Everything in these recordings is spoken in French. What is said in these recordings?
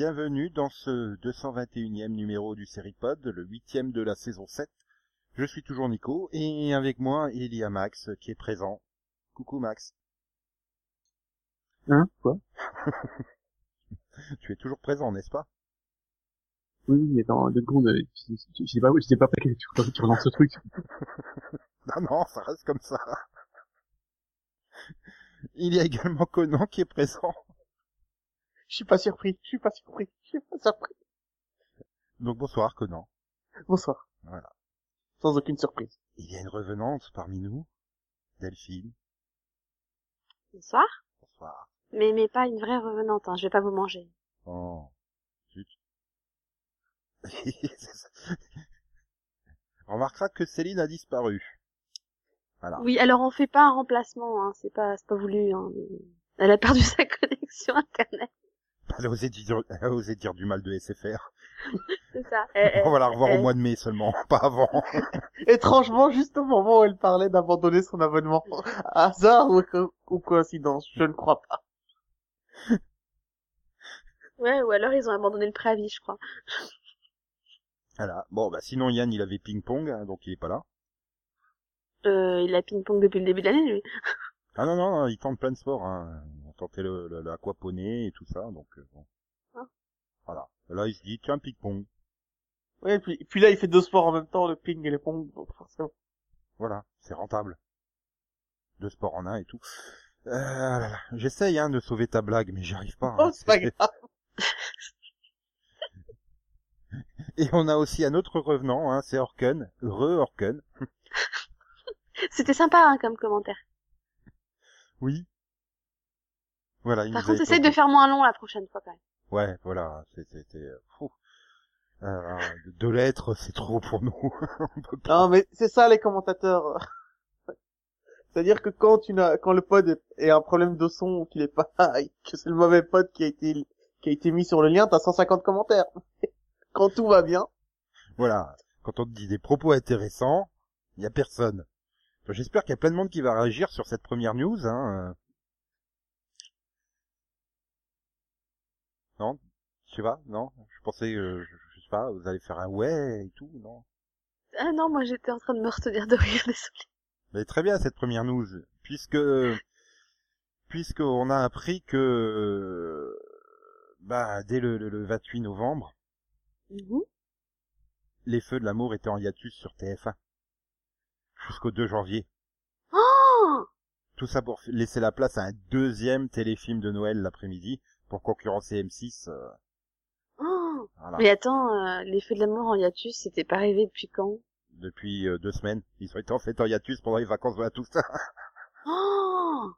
bienvenue dans ce 221e numéro du Seripod, le huitième de la saison 7. Je suis toujours Nico et avec moi il y a Max qui est présent. Coucou Max. Hein? Quoi? Tu es toujours présent, n'est-ce pas? Oui, mais dans deux secondes, euh, je sais pas, je sais pas tu, tu relances ce truc. Non, non, ça reste comme ça. Il y a également Conan qui est présent. Je suis pas surpris, je suis pas surpris, je suis pas surpris. Donc bonsoir Conan. Bonsoir. Voilà. Sans aucune surprise. Il y a une revenante parmi nous, Delphine. Bonsoir. Bonsoir. Mais, mais pas une vraie revenante, hein. je vais pas vous manger. Oh, zut. On remarquera que Céline a disparu. Voilà. Oui, alors on fait pas un remplacement, hein. c'est pas, c'est pas voulu. Hein. Elle a perdu sa connexion internet, Elle a osé dire, elle a osé dire du mal de SFR. c'est ça. Elle- On va la revoir elle- au mois de mai seulement, pas avant. Étrangement, juste au moment où elle parlait d'abandonner son abonnement. Hasard ou, co- ou coïncidence, je ne crois pas. Ouais, ou alors ils ont abandonné le préavis, je crois. Voilà. Bon, bah sinon Yann, il avait ping-pong, hein, donc il est pas là. Euh, il a ping-pong depuis le début de l'année, lui. Ah non, non, il tente plein de sports. Hein. Tentait le, le, le aquaponé et tout ça, donc euh, bon. Ah. Voilà. Là, il se dit, tiens, ping-pong. Ouais, et puis, et puis là, il fait deux sports en même temps, le ping et le pong, donc forcément. Voilà, c'est rentable. Deux sports en un et tout. Euh, ah là là. J'essaye hein, de sauver ta blague, mais j'y arrive pas. Oh, hein. c'est pas grave. Et on a aussi un autre revenant, hein, c'est Orken, re-Orken. C'était sympa, hein, comme commentaire. Oui. Voilà, il Par contre, essaye de faire moins long la prochaine fois, quand même. Ouais, voilà, c'est- c'était... euh, fou. Euh, deux lettres, c'est trop pour nous. Non, mais c'est ça, les commentateurs. C'est-à-dire que quand tu n'as, quand le pod est- un problème de son ou qu'il est pas, que c'est le mauvais pod qui a été, qui a été mis sur le lien, t'as 150 commentaires. Quand tout va bien. Voilà, quand on te dit des propos intéressants, il y a personne. J'espère qu'il y a plein de monde qui va réagir sur cette première news. Hein. Non Je sais pas, non Je pensais, euh, je, je sais pas, vous allez faire un ouais et tout, non Ah non, moi j'étais en train de me retenir de rire, désolé. Mais très bien cette première news, puisque puisque on a appris que euh, bah dès le, le, le 28 novembre, Mhm. les feux de l'amour étaient en hiatus sur TF1 jusqu'au 2 janvier. Oh Tout ça pour laisser la place à un deuxième téléfilm de Noël l'après-midi pour concurrencer M6. euh, Oh voilà. Mais attends, euh, les feux de l'amour en hiatus, c'était pas arrivé depuis quand? Depuis euh, deux semaines, ils ont été en fait en hiatus pendant les vacances de la Toussaint. Oh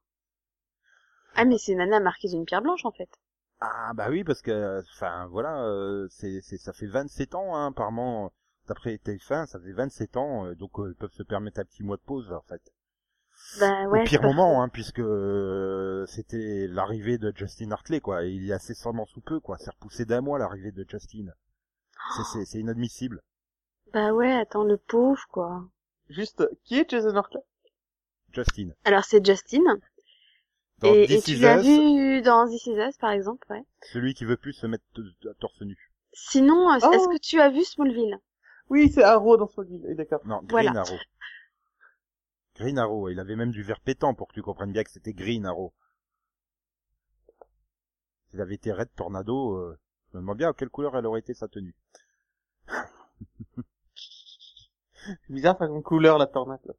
Ah mais c'est Nana marquée d'une pierre blanche, en fait. Ah bah oui parce que enfin voilà euh, c'est c'est ça fait 27 ans hein, apparemment d'après TF1 ça fait 27 ans euh, donc euh, ils peuvent se permettre un petit mois de pause en fait. Bah ouais. Au pire moment hein puisque euh, c'était l'arrivée de Justin Hartley quoi, il y a incessamment sous peu quoi, c'est repoussé d'un mois l'arrivée de Justin. C'est c'est c'est inadmissible. Bah ouais, attends, le pauvre, quoi. Juste, qui est Jason Hartley? Justin. Alors c'est Justin. Dans et, et tu l'as vu dans This Is Us, par exemple, ouais. celui qui veut plus se mettre t- torse nu. Sinon, Oh. est-ce que tu as vu Smallville? Oui, c'est Arrow dans Smallville, oui, d'accord. Non, Green Voilà. Arrow. Green Arrow, il avait même du vert pétant pour que tu comprennes bien que c'était Green Arrow. S'il avait été Red Tornado, euh, je me demande bien à quelle couleur elle aurait été sa tenue. C'est bizarre, ça a une couleur, la tornade, là.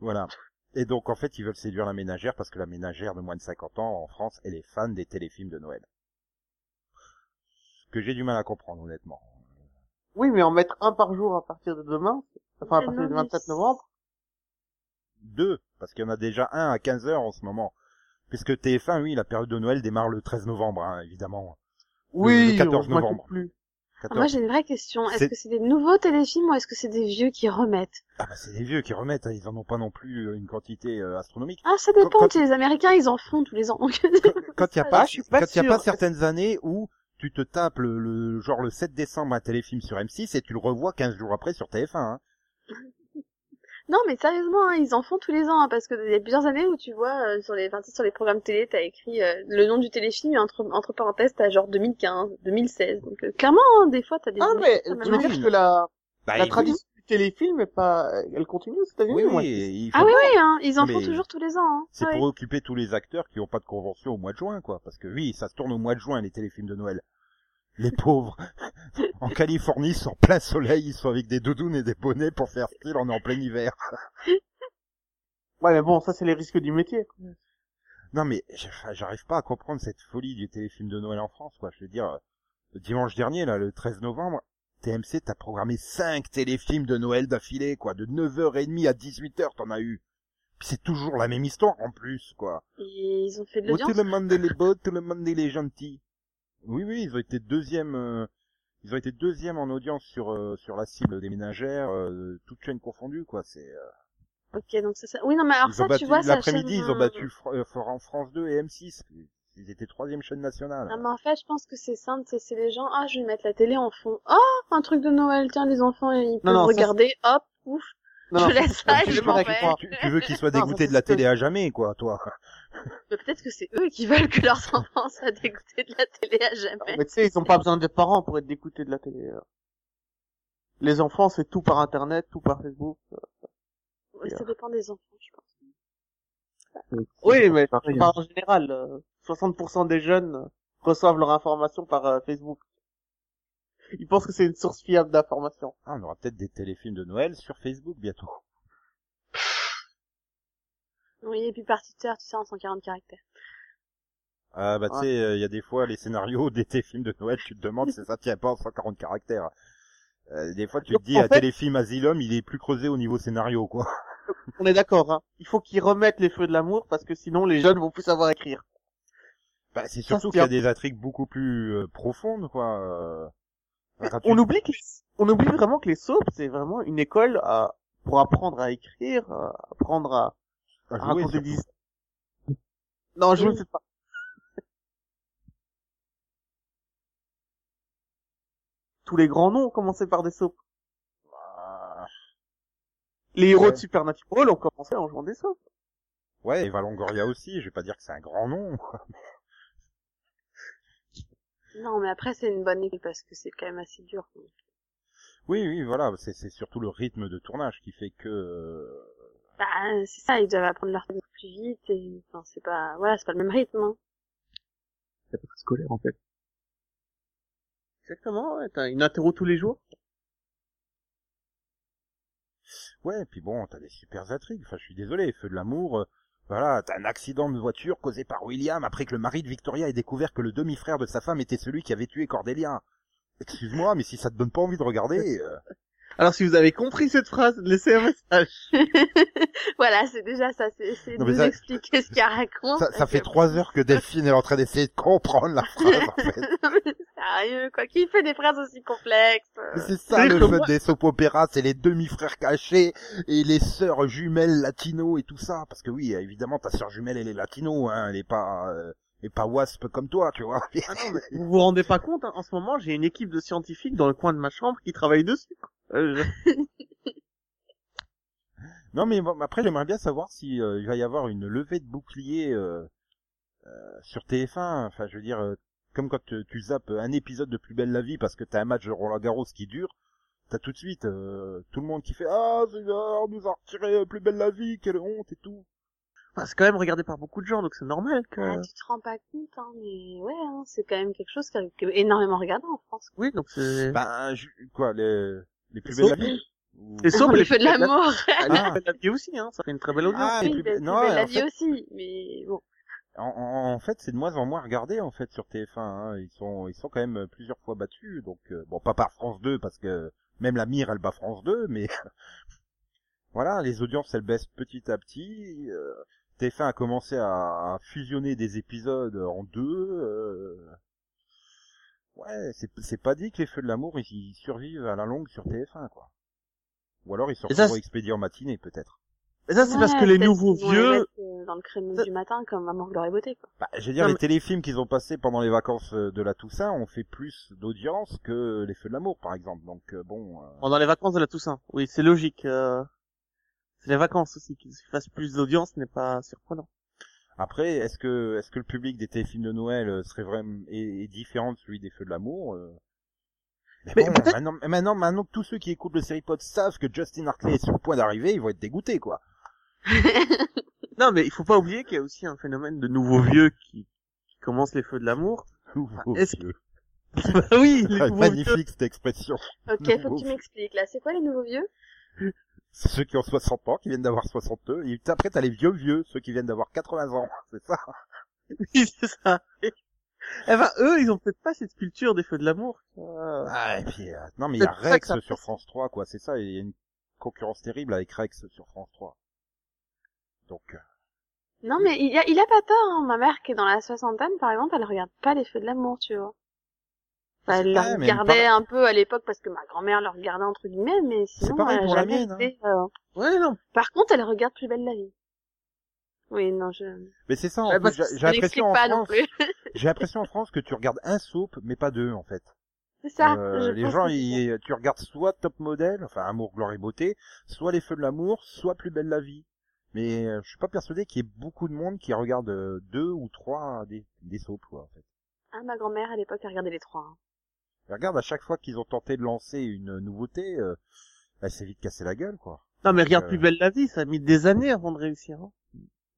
Voilà. Et donc en fait ils veulent séduire la ménagère parce que la ménagère de moins de 50 ans en France, elle est fan des téléfilms de Noël. Ce que j'ai du mal à comprendre honnêtement. Oui, mais en mettre un par jour à partir de demain, enfin, à partir non, du mais 27 c'est- novembre. Deux, parce qu'il y en a déjà un à 15 heures en ce moment. Puisque TF1, oui, la période de Noël démarre le 13 novembre, hein, évidemment. Oui, le 14 on novembre. plus. Ah, 14. Moi j'ai une vraie question. Est-ce que c'est des nouveaux téléfilms ou est-ce que c'est des vieux qui remettent? Ah bah c'est les vieux qui remettent, hein, ils en ont pas non plus euh, une quantité euh, astronomique. Ah ça dépend, Quand- les Américains ils en font tous les ans. donc- Quand il y a pas, quand il y a pas certaines années où tu te tapes le, le- genre le 7 décembre un téléfilm sur M6 et tu le revois 15 jours après sur TF1. Hein. Non, mais sérieusement, hein, ils en font tous les ans, hein, parce que il y a plusieurs années où tu vois euh, sur les, enfin, sur les programmes télé, t'as écrit euh, le nom du téléfilm et entre entre parenthèses t'as genre 2015, 2016. Donc euh, clairement, hein, des fois t'as des. Ah, mais tu veux dire que la, Bah, la tradition du téléfilm est pas, elle continue aux États-Unis Oui, ou oui, Ah oui, oui, hein, ils en Mais font toujours tous les ans. Hein. c'est Ouais. pour occuper tous les acteurs qui ont pas de convention au mois de juin, quoi. Parce que oui, ça se tourne au mois de juin les téléfilms de Noël. Les pauvres. en Californie, ils sont en plein soleil, ils sont avec des doudounes et des bonnets pour faire style, on est en plein hiver. Ouais, mais bon, ça c'est les risques du métier. Non mais j'arrive pas à comprendre cette folie du téléfilm de Noël en France, quoi. Je veux dire, le dimanche dernier, là, le 13 novembre, TMC t'a programmé 5 téléfilms de Noël d'affilée, quoi. De 9h30 à 18h, t'en as eu. Puis c'est toujours la même histoire, en plus, quoi. Et ils ont fait de Oh, l'audience. tout le monde est beau, tout le monde est gentil. Oui, oui, ils ont été deuxième, euh, ils ont été deuxième en audience sur euh, sur la cible des ménagères, euh, toutes chaînes confondues, quoi. C'est euh, Ok, donc c'est ça. Oui, non, mais alors ils ça, ont battu tu vois, ça l'après-midi, chaîne, ils ont battu euh, Fran- France 2 et M6. Ils étaient troisième chaîne nationale. Non, mais en fait, je pense que c'est simple, c'est c'est les gens, ah, je vais mettre la télé en fond. Oh, un truc de Noël, tiens, les enfants, ils peuvent non, regarder, hop, ouf, Non, je laisse ça je m'en vais. Tu, tu veux qu'ils soient Non, ça, dégoûtés de la télé à jamais, quoi, toi. Mais peut-être que c'est eux qui veulent que leurs enfants soient dégoûtés de la télé à jamais. Mais tu sais, ils ont pas besoin des parents pour être dégoûtés de la télé. euh. Les enfants, c'est tout par internet, tout par Facebook. Ouais, ça dépend des enfants, je pense. Oui, mais pas en général. euh, 60% des jeunes euh, reçoivent leur information par euh, Facebook. Ils pensent que c'est une source fiable d'information. Ah, on aura peut-être des téléfilms de Noël sur Facebook bientôt. Oui, et puis par Twitter, tu sais, en 140 caractères. Ah bah tu sais, il y a des fois les scénarios des téléfilms de Noël, tu te demandes si ça tient pas en 140 caractères. Euh, des fois tu te dis, en un fait- téléfilm Asylum, il est plus creusé au niveau scénario, quoi. On est d'accord, hein. Il faut qu'ils remettent les feux de l'amour parce que sinon les jeunes vont plus savoir écrire. Bah, c'est surtout qu'il y a des intrigues beaucoup plus euh, profondes, quoi. euh. Enfin, On tu- oublie que les... on oublie vraiment que les soaps c'est vraiment une école à... pour apprendre à écrire, à apprendre à, à à jouer, raconter surtout. des histoires. Non, je ne sais pas. Tous les grands noms ont commencé par des soaps. Ah, Les héros Ouais. de Supernatural ont commencé en jouant des soaps. Ouais, et Valongoria aussi, je vais pas dire que c'est un grand nom. quoi. Non, mais après, c'est une bonne école parce que c'est quand même assez dur. Oui, oui, voilà, c'est c'est surtout le rythme de tournage qui fait que... Bah, c'est ça, ils doivent apprendre leur technique plus vite et, enfin, c'est pas, voilà, c'est pas le même rythme, hein. C'est pas très scolaire, en fait. Exactement, ouais. T'as une interro tous les jours. Ouais, et puis bon, t'as des super intrigues. Enfin, je suis désolé, Feu de l'amour, euh, voilà, t'as un accident de voiture causé par William après que le mari de Victoria ait découvert que le demi-frère de sa femme était celui qui avait tué Cordelia. Excuse-moi, mais si ça te donne pas envie de regarder... euh, Alors si vous avez compris cette phrase, laissez un message. voilà, c'est déjà ça, c'est, de nous ça- expliquer ce qu'elle raconte. Ça, ça fait trois heures que Delphine est en train d'essayer de comprendre la phrase, en fait. Non, mais sérieux, quoi, qui fait des phrases aussi complexes? C'est ça le fun des soap opéras, c'est les demi-frères cachés et les sœurs jumelles latino et tout ça. Parce que oui, évidemment, ta sœur jumelle, elle est latino, hein, elle est pas, euh, est pas wasp comme toi, tu vois. Ah non, mais vous vous rendez pas compte, hein, en ce moment, j'ai une équipe de scientifiques dans le coin de ma chambre qui travaille dessus. Euh, je- non, mais bon, après, j'aimerais bien savoir si euh, il va y avoir une levée de bouclier euh, euh, sur TF1. Enfin, je veux dire, euh, comme quand tu, tu zappes un épisode de Plus belle la vie parce que t'as un match de Roland Garros qui dure. T'as tout de suite euh, tout le monde qui fait ah on nous a retiré plus belle la vie quelle honte et tout Enfin, c'est quand même regardé par beaucoup de gens, donc c'est normal que... ah, tu te rends pas compte, hein, mais ouais, hein, c'est quand même quelque chose qui est énormément regardé en France. Oui, donc c'est... Ben, je- quoi, les, les plus Les belles la vie Ou- Les soaps, le les feu de plus belles la- l'amour. Ah, les Ah. plus belles la vie aussi, hein, ça fait une très belle audience. Ah, oui, plus non, la vie fait- aussi, mais bon. En, en- en fait, c'est de moins en moins regardé en fait sur TF1. Hein. Ils sont, ils sont quand même plusieurs fois battus. Donc, euh, bon, pas par France 2 parce que même la Mire, elle bat France 2, mais voilà, les audiences, elles baissent petit à petit. Euh, TF1 a commencé à, à fusionner des épisodes en deux. euh, Ouais, c'est, pas dit que les Feux de l'amour ils, ils survivent à la longue sur TF1 quoi. Ou alors ils se retrouvent expédiés en matinée peut-être. Mais ça, c'est parce que les nouveaux les vieux, mettre, euh, dans le créneau Ça- du matin comme Amour, Gloire et Beauté, quoi. Bah, je veux dire, Non, les mais- téléfilms qu'ils ont passés pendant les vacances euh, de la Toussaint ont fait plus d'audience que les Feux de l'amour, par exemple. Donc euh, bon, euh, pendant les vacances de la Toussaint. Oui, c'est logique. euh, C'est les vacances aussi qu'ils fassent plus d'audience n'est pas surprenant. après, est-ce que est-ce que le public des téléfilms de Noël euh, serait vraiment est, est différent de celui des Feux de l'amour euh Mais, Mais bon, maintenant, maintenant, maintenant que tous ceux qui écoutent le série pod savent que Justin Hartley est sur le point d'arriver, ils vont être dégoûtés, quoi. Non, mais il faut pas oublier qu'il y a aussi un phénomène de nouveaux vieux qui, qui commencent les feux de l'amour. Nouveau est-ce vieux. bah oui, les nouveaux vieux. Magnifique cette expression. Ok, faut que tu m'expliques, là. C'est quoi les nouveaux vieux? C'est ceux qui ont 60 ans, qui viennent d'avoir 62. Et après, t'as les vieux vieux, ceux qui viennent d'avoir 80 ans. C'est ça. Oui, c'est ça. Eh ben, eux, ils ont peut-être pas cette culture des feux de l'amour. Euh, Ah, et puis, euh, non, mais il y a Rex ça sur. France 3, quoi. C'est ça, il y a une concurrence terrible avec Rex sur France 3. Donc, euh, Non, mais il a, il a pas tort, hein. Ma mère, qui est dans la soixantaine, par exemple, elle regarde pas les feux de l'amour, tu vois. Enfin, elle le regardait par- un peu à l'époque parce que ma grand-mère le regardait entre guillemets, mais sinon, pareil elle a pour la mienne, hein. euh, Ouais, non. Par contre, elle regarde Plus belle la vie. Oui, non, je... mais c'est ça, en parce j'ai l'impression en pas non France, plus. j'ai l'impression en France que tu regardes un soap, mais pas deux, en fait. C'est ça. Euh, je les pense gens, ils- tu regardes soit Top Model, enfin Amour, Gloire et Beauté, soit Les Feux de l'amour, soit Plus belle la vie. Mais euh, je suis pas persuadé qu'il y ait beaucoup de monde qui regarde euh, deux ou trois des, des soaps, quoi, en fait. Ah, ma grand-mère, à l'époque, elle regardait les trois. hein. Regarde, à chaque fois qu'ils ont tenté de lancer une nouveauté, euh, elle s'est vite cassée la gueule, quoi. Non, mais regarde Euh. plus belle la vie, ça a mis des années avant de réussir. hein.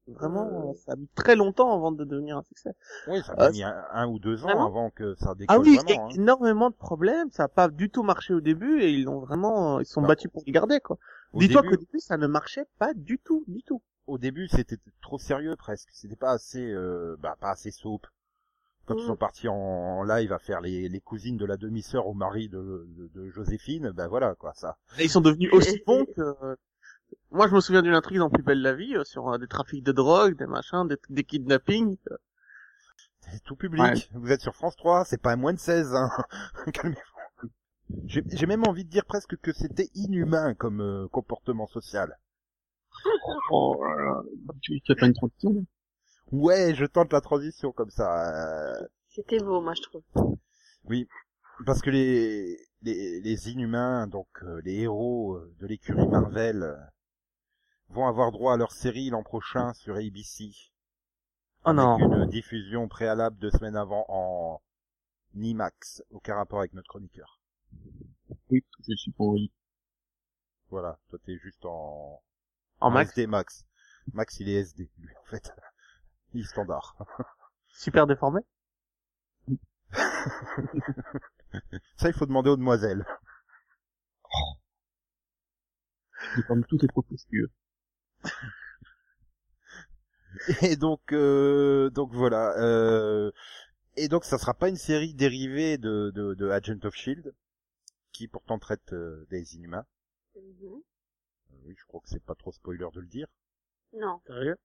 Vraiment, Euh. ça a mis très longtemps avant de devenir un succès. Oui, ça Ah, a mis un, un ou deux ans Vraiment avant que ça décolle Ah oui, vraiment. hein. énormément de problèmes, ça a pas du tout marché au début et ils l'ont vraiment, ils se sont Bah, battus pour le garder, quoi. Dis-toi début- qu'au début, ça ne marchait pas du tout, du tout. au début, c'était trop sérieux presque. C'était pas assez, euh, bah, pas assez soap. Quand ils Mm. sont partis en, en live à faire les, les cousines de la demi-sœur au mari de, de, de Joséphine, ben voilà quoi ça. Et ils sont devenus aussi bons que... euh, Moi, je me souviens d'une intrigue dans Plus belle la vie, euh, sur euh, des trafics de drogue, des machins, des, des kidnappings. euh. C'est tout public. Ouais. Vous êtes sur France 3, c'est pas un moins de 16. Hein. Calmez-vous. J'ai j'ai même envie de dire presque que c'était inhumain comme euh, comportement social. Oh là là. Tu, tu as pas une transition là Ouais, je tente la transition comme ça. euh, C'était beau, moi, je trouve. parce que les, les, les inhumains, donc euh, les héros euh, de l'écurie Marvel, euh, vont avoir droit à leur série l'an prochain sur ABC. Oh avec non. une diffusion préalable deux semaines avant en IMAX, aucun rapport avec notre chroniqueur. Oui, je suis pour oui. Voilà, toi t'es juste en, En max, SD Max. Max il est SD, lui en fait. Est standard. super déformé. Ça il faut demander aux demoiselles. Toutes les propos si tu veux. Et donc, euh, donc voilà. Euh, et donc, ça sera pas une série dérivée de, de, de Agent of Shield, qui pourtant traite euh, des Inhumains. Oui, je crois que c'est pas trop spoiler de le dire. Non. Sérieux?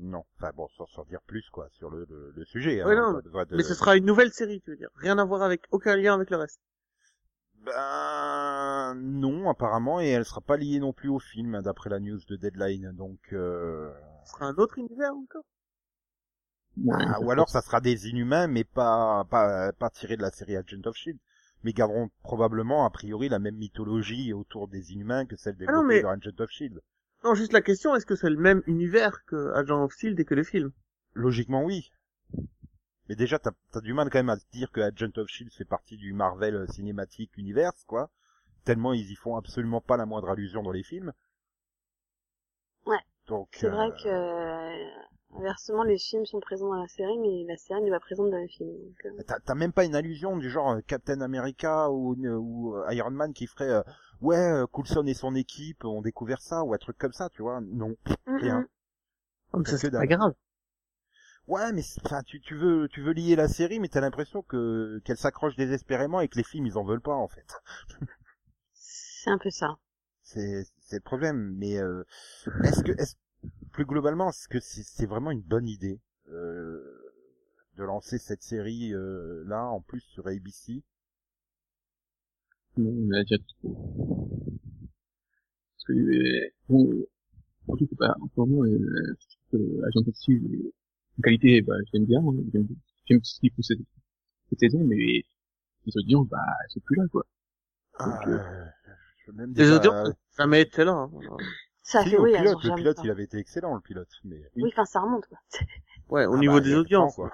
Non, enfin bon, sans, sans dire plus quoi sur le, le, le sujet. Oui, hein, non, pas besoin de- Mais ce sera une nouvelle série, tu veux dire. Rien à voir avec, aucun lien avec le reste. Ben non, apparemment, et elle sera pas liée non plus au film, hein, d'après la news de Deadline. Donc, euh... Ce sera un autre univers encore? Ouais, ah, ou alors ça sera des Inhumains, mais pas pas pas tiré de la série Agent of Shield. Mais garderont probablement a priori la même mythologie autour des Inhumains que celle développée Ah non, mais- dans Agent of Shield. Non, juste la question, est-ce que c'est le même univers que Agent of Shield et que le film? Logiquement, oui. Mais déjà, t'as as du mal quand même à te dire que Agent of Shield fait partie du Marvel Cinematic Universe, quoi. Tellement ils y font absolument pas la moindre allusion dans les films. Ouais. Donc. C'est vrai euh, que, euh, inversement, les films sont présents dans la série, mais la série n'est pas présente dans les films. Donc, euh, T'as t'as même pas une allusion du genre euh, Captain America ou, ou euh, Iron Man qui ferait euh, ouais Coulson et son équipe ont découvert ça ou un truc comme ça, tu vois Non. Rien. mhm. Comme Ça ça, c'est pas grave. Ouais, mais c'est- enfin tu, tu veux tu veux lier la série, mais t'as l'impression que qu'elle s'accroche désespérément et que les films ils en veulent pas en fait. C'est un peu ça. C'est c'est le problème. Mais euh, est-ce que est plus globalement est-ce que c'est c'est vraiment une bonne idée euh, de lancer cette série euh, là en plus sur ABC Non, on a déjà tout. Parce que, euh, bon, Surtout que, bah, en ce moment, euh, je trouve que Agent est- en qualité, bah, j'aime bien, hein, j'aime j'aime ce qu'il faut cette, cette saison, mais les audiences, bah, sont plus là, quoi. Ah, euh, euh, je veux même Les dire, audiences euh, jamais été là. hein. Ça si, fait au oui, pilote, le pilote, pas. il avait été excellent, le pilote, mais. Oui, enfin ça remonte quoi. Ouais, au Ah niveau bah, des audiences. quoi.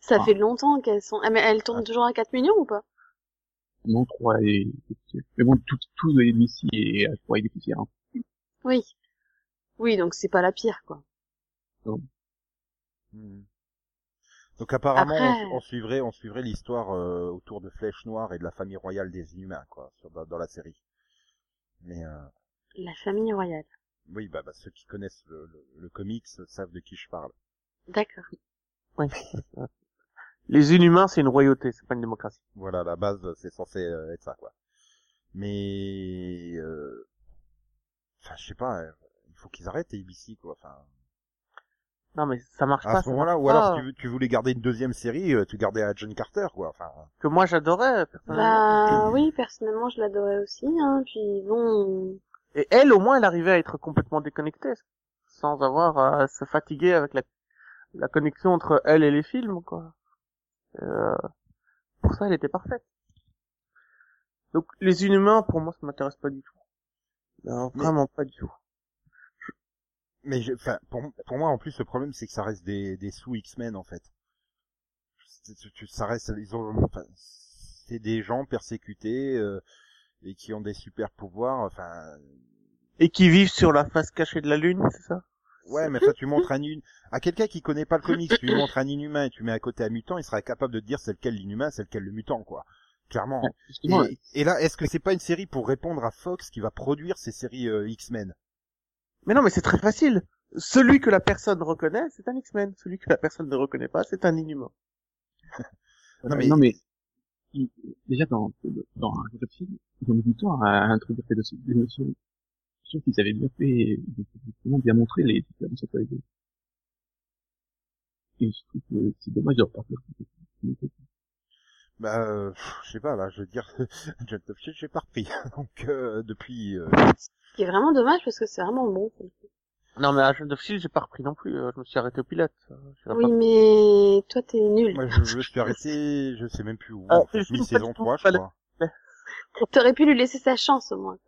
Ça Ah. fait longtemps qu'elles sont. Ah, mais elles tournent Ah. toujours à 4 millions ou pas? Non, 3 et, mais bon, tout, tout de d'ici et à 3 et des poussières, hein. Oui. Oui, donc c'est pas la pire quoi. Hmm. Donc apparemment, Après- on, on suivrait, on suivrait l'histoire euh, autour de Flèche Noire et de la famille royale des Inhumains, quoi, sur, dans la série. Mais euh, La famille royale. Oui, bah, bah, ceux qui connaissent le, le, le comics savent de qui je parle. D'accord. Les inhumains, c'est une royauté, c'est pas une démocratie. Voilà, la base, c'est censé euh, être ça, quoi. Mais, euh... enfin, je sais pas, euh, il faut qu'ils arrêtent ABC, quoi. Enfin, Non, mais ça marche à pas. ce ça moment-là, ou alors pas. tu, tu voulais garder une deuxième série, euh, tu gardais à John Carter, quoi. Enfin, Que moi, j'adorais, personnellement. Bah oui, personnellement je l'adorais aussi, hein. Puis bon, Et elle, au moins, elle arrivait à être complètement déconnectée, sans avoir à se fatiguer avec la, la connexion entre elle et les films, quoi. Euh, pour ça, elle était parfaite. Donc, les inhumains, pour moi, ça m'intéresse pas du tout. Non, Mais- vraiment pas du tout. mais je- enfin, pour, pour moi, en plus, le problème, c'est que ça reste des, des sous X-Men, en fait. Ça reste, ils ont, enfin, c'est des gens persécutés euh, et qui ont des super pouvoirs. Enfin, Et qui vivent sur la face cachée de la lune, c'est ça? Ouais, mais enfin, tu montres un à quelqu'un qui connaît pas le comics, tu lui montres un inhumain et tu mets à côté un mutant, il sera capable de te dire c'est lequel l'inhumain, c'est lequel le mutant, quoi. Clairement. Et, et là, est-ce que c'est pas une série pour répondre à Fox qui va produire ces séries euh, X-Men? Mais non, mais c'est très facile. Celui que la personne reconnaît, c'est un X-Men. Celui que la personne ne reconnaît pas, c'est un inhumain. Non, mais, non, mais, déjà, dans, dans un jeu de film, ils ont mis du temps à introduire notions. Je trouve qu'ils avaient bien fait, ils avaient vraiment bien montré les différences entre les deux. Et je trouve que c'est dommage de repartir. Bah, euh, je sais pas, là, je veux dire, Jet of Shield, j'ai pas repris. Donc, euh, depuis... euh, ce qui est vraiment dommage parce que c'est vraiment bon. Non, mais Agent of Shield, j'ai pas repris non plus. euh, Je me suis arrêté au pilote. euh, Oui, mais toi t'es nul. moi, je, je me suis arrêté, je sais même plus où. Ah, en fait, le film, mi-saison pas du tout, 3, je pas le- crois. T'aurais pu lui laisser sa chance au moins.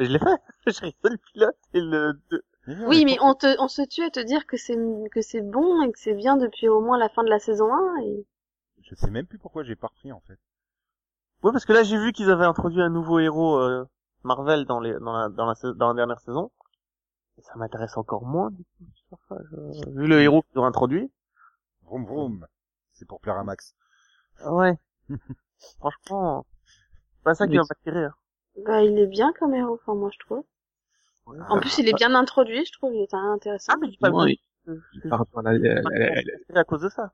Je l'ai fait. J'ai regardé le pilote et le Oui, mais on te, on se tue à te dire que c'est, que c'est bon et que c'est bien depuis au moins la fin de la saison 1 et Je sais même plus pourquoi j'ai pas repris, en fait. Ouais, parce que là, j'ai vu qu'ils avaient introduit un nouveau héros euh, Marvel dans les dans la dans la dans la dernière saison. Ça m'intéresse encore moins. Du coup, Vu le héros qu'ils ont introduit. Vroom vroom. C'est pour plaire à Max. Ouais. Franchement, c'est pas ça qui va m'attirer. hein. bah il est bien comme héros, enfin moi je trouve. En plus il est bien introduit, je trouve, il est intéressant. Ah, mais pas et par rapport à la, la, la, la- C'est à cause de ça.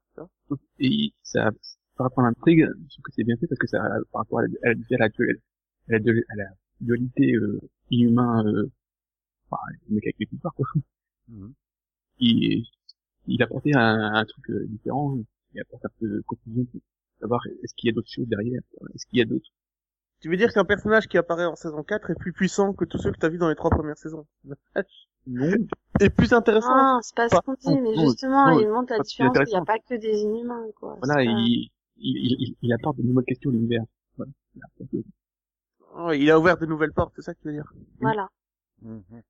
et ça, par rapport à l'intrigue, je trouve que c'est bien fait parce que ça, par rapport à la, à la, à la, à la, à la dualité, euh, inhumain, euh, enfin, le mec avec les pouvoirs, quoi. Mhm. Il, il apportait un, un truc euh, différent, il apporte un peu de confusion pour savoir est-ce qu'il y a d'autres choses derrière, est-ce qu'il y a d'autres? Tu veux dire qu'un personnage qui apparaît en saison 4 est plus puissant que tous ceux que t'as vu dans les trois premières saisons? Non, Et plus intéressant? Ah, c'est pas ce qu'on dit, mais non, justement, non, il montre la différence qu'il n'y a pas que des inhumains, quoi. voilà, pas- il, il, il, il apporte de nouvelles questions à l'univers. Voilà. Il Ouais, il a ouvert de nouvelles portes, c'est ça que tu veux dire? Voilà. Mhm.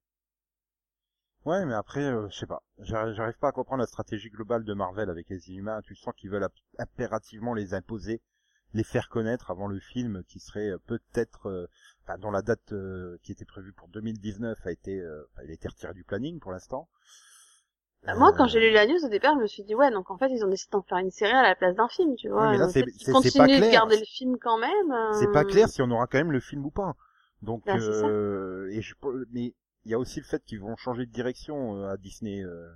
Ouais, mais après, euh, je sais pas. J'arrive pas à comprendre la stratégie globale de Marvel avec les Inhumains. Tu sens qu'ils veulent impérativement les imposer, les faire connaître avant le film qui serait euh, peut-être, euh, enfin, dont la date euh, qui était prévue pour 2019 a été, euh, enfin, il a été retiré du planning pour l'instant. Bah, Moi, quand Euh, j'ai lu la news au départ, je me suis dit, ouais, donc en fait, ils ont décidé d'en faire une série à la place d'un film, tu vois. mais là, c'est- c'est- c'est pas continuent de clair. garder le film quand même. c'est pas clair si on aura quand même le film ou pas. Donc, Bah, euh, et je, mais y a aussi le fait qu'ils vont changer de direction euh, à Disney. euh,